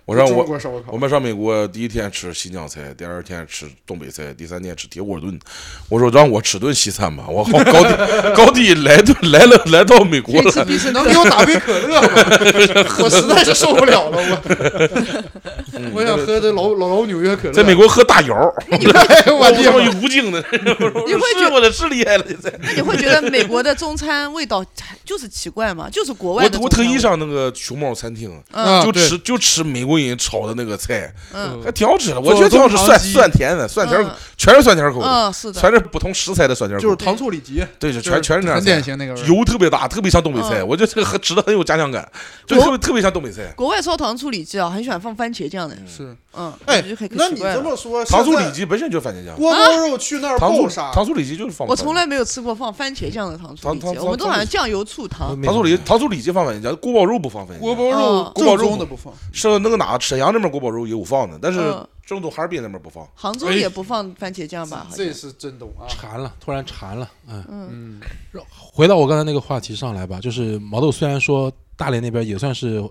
我让我我们上美国第一天吃新疆菜，第二天吃东北菜，第三天吃铁锅炖。我说让我吃顿西餐吧，我好高低 高低来顿来了来到美国了，能给我打杯可乐吗？我实在是受不了了，我我想喝这老老老纽约可乐。在美国喝大窑，我的我他妈妈！无精的，你会觉得我的是厉害了，现在。那你会觉得美国的中餐味道就是奇怪吗？就是国外我的中餐味我特意上那个熊猫餐厅，就吃就吃美国人炒的那个菜，嗯还挺好吃的。我觉得挺好吃，酸酸甜的，酸甜嗯全是酸甜口的，嗯是的，全是不同食材的酸甜口。就是糖醋里脊，对，就就是全全是那样很菜典型那个味儿。油特别大，特别像东北菜。嗯我觉得这个很吃的很有家乡感，就特别特别像东北菜。国外烧糖醋里脊啊，很喜欢放番茄酱的，是，嗯，哎那你这么说，糖醋里脊本身就番茄酱，锅包肉去那儿糖醋糖醋里脊就是放。我从来没有吃过放番茄酱的糖醋里脊，糖糖我们都好像酱油醋糖。糖醋里糖醋里脊放番茄酱，锅包肉不放番茄酱。锅包肉锅包肉宗的不放。是那个哪沈阳那边锅包肉也有放的，但是嗯正宗哈尔滨那边不放。杭州也不放番茄酱吧？好像这是真懂啊！馋了，突然馋了，嗯。嗯，回到我刚才那个话题上来吧，就是毛豆虽然说大连那边也算是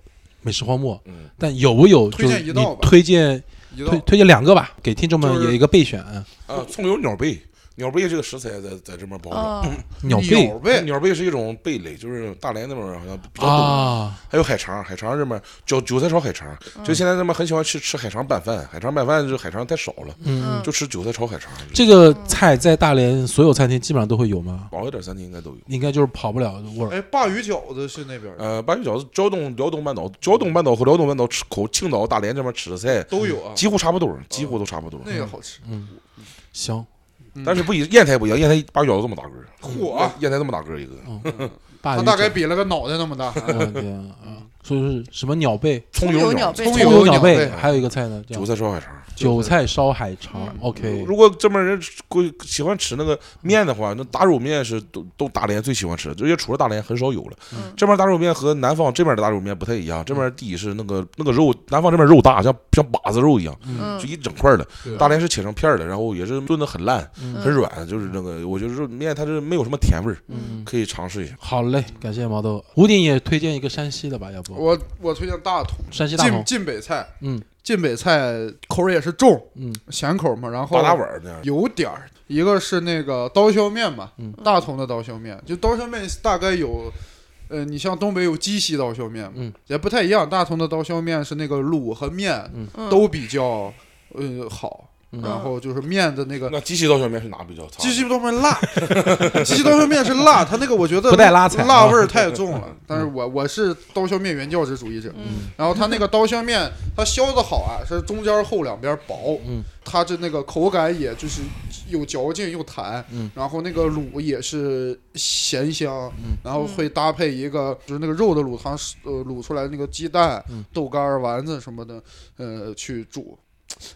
美食荒漠，嗯，但有没有推就是你荐一道吧推荐一道推推荐两个吧，给听众们就是有一个备选。嗯啊，葱油鸟贝，鸟贝这个食材在在这边包着。啊，鸟贝鸟贝，是一种贝类，就是大连那边好像比较多。啊，还有海肠，海肠这边韭韭菜炒海肠，就现在他们很喜欢吃吃海肠拌饭，海肠拌饭就海肠太少了，嗯，就吃韭菜炒海肠。这个菜在大连所有餐厅基本上都会有吗？饱一点餐厅应该都有。应该就是跑不了的味儿。哎，鲅鱼饺子是那边的呃，鲅鱼饺子，胶东辽东半岛，胶东半岛和辽东半岛吃口青岛、大连这边吃的菜都有啊，几乎差不多，几乎都差不多。那个好吃。嗯，香。嗯。但是不一烟台不一样，烟台鲅鱼饺子这么大个儿，嚯，烟台这么大个儿一个，鲅 鱼它大概比了个脑袋那么大。所以是什么鸟贝、葱油鸟贝，葱葱油鸟贝贝，还有一个菜呢，韭菜烧海肠。韭菜烧海肠。嗯 OK，如果这边人会喜欢吃那个面的话，那打卤面是都都大连最喜欢吃的，这些除了大连很少有了。嗯这边打卤面和南方这边的打卤面不太一样，这边第一是那个那个肉，南方这边肉大，像像把子肉一样，嗯就一整块的；大连是切成片的，然后也是炖的很烂、嗯很软，就是那个我觉得肉面它是没有什么甜味儿，嗯，可以尝试一下。好嘞，感谢毛豆。吴鼎也推荐一个山西的吧，要不我我推荐大同，晋山西大同。晋北菜，嗯晋北菜口味也是重，嗯咸口嘛，然后八大碗儿那样，有点儿，一个是那个刀削面嘛，嗯大同的刀削面，就刀削面大概有，呃，你像东北有鸡西刀削面嘛，嗯也不太一样。大同的刀削面是那个卤和面都比较呃好，嗯然后就是面的那个那机器刀削面是哪比较差？机器刀削面辣，机器刀削面是辣，它那个我觉得不带拉踩啊辣味儿太重了。但是我我是刀削面原教旨主义者，嗯然后它那个刀削面它削的好啊，是中间厚两边薄，嗯，它这那个口感也就是有嚼劲又弹，嗯，然后那个卤也是咸香，嗯，然后会搭配一个就是那个肉的卤汤，呃，卤出来那个鸡蛋、嗯豆干儿、丸子什么的，呃，去煮。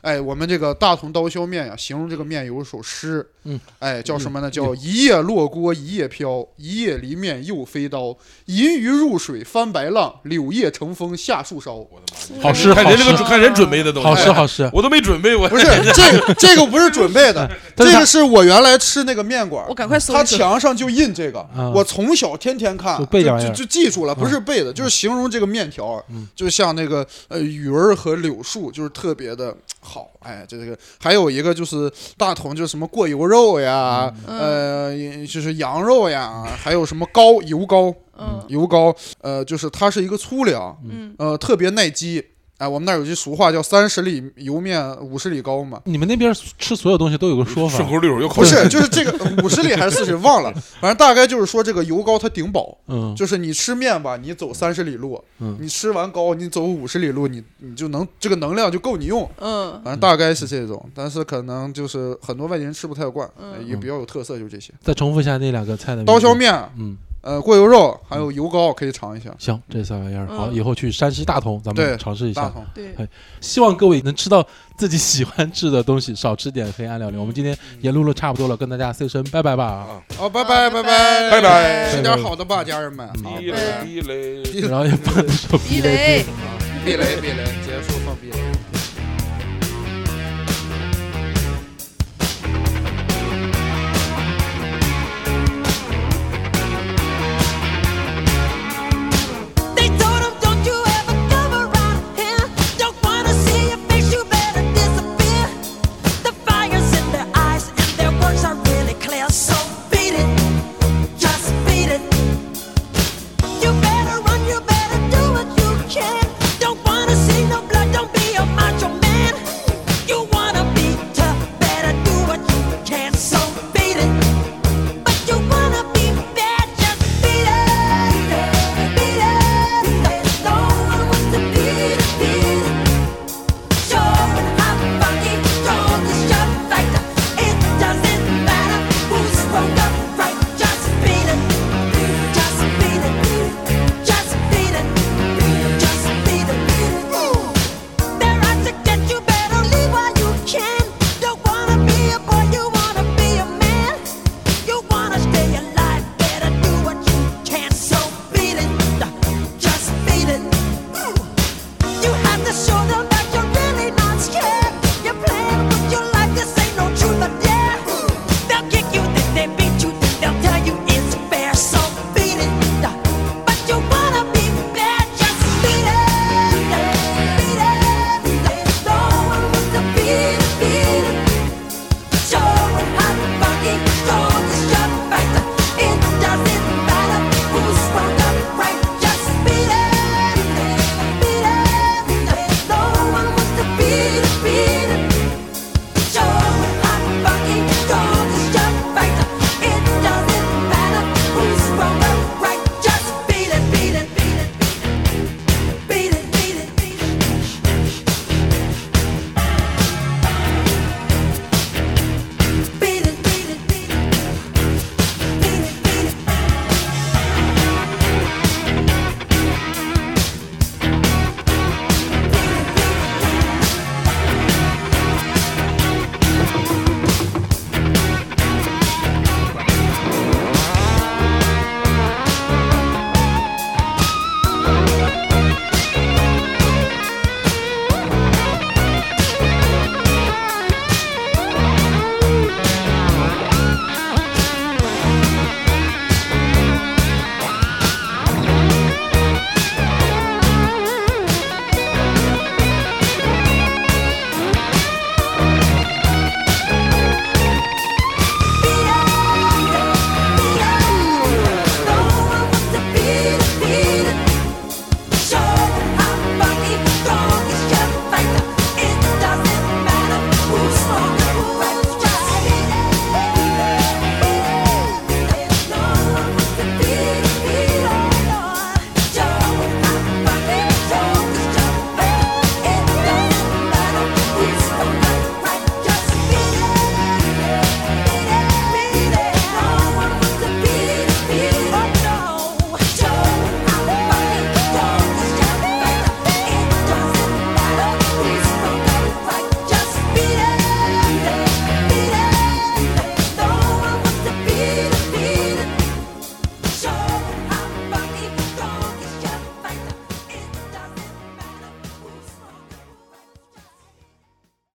哎，我们这个大同刀削面呀，形容这个面有一首诗，嗯，哎，叫什么呢？叫一夜落锅一夜飘，一夜离面又飞刀，银鱼入水翻白浪，柳叶乘风下树梢。我的妈！好吃看人这个看人准备的东西，好吃好吃。我都没准备，我不是这个 这个不是准备的，这个是我原来吃那个面馆儿我，赶快搜他。墙上就印这个，啊我从小天天看，就就就记住了，不是背的，就是形容这个面条，嗯就像那个呃鱼儿和柳树，就是特别的好。哎，这这个还有一个就是大同，就是什么过油肉呀，呃，就是羊肉呀，还有什么膏油膏，嗯油膏，呃，就是它是一个粗粮，嗯，呃，特别耐饥。哎，我们那儿有句俗话叫“三十里油面五十里糕”嘛，你们那边吃所有东西都有个说法顺，口溜又口不是，就是这个 五十里还是四十里忘了，反正大概就是说这个油糕它顶饱，嗯，就是你吃面吧，你走三十里路，嗯。你吃完糕，你走五十里路，你你就能这个能量就够你用，嗯。反正大概是这种，但是可能就是很多外地人吃不太惯，也比较有特色，就这些。再重复一下那两个菜的名字刀削，面，嗯，呃，过油肉，还有油糕可以尝一下。行，这三玩意儿好，嗯以后去山西大同咱们尝试一下。大同，对，希望各位能吃到自己喜欢吃的东西，少吃点黑暗料理。我们今天也录了差不多了，跟大家 say 声拜拜吧。啊，好，拜拜拜拜拜拜吃点好的吧，家人们。嗯好，地雷地雷。地然后也不能说地雷。避雷避雷，结束。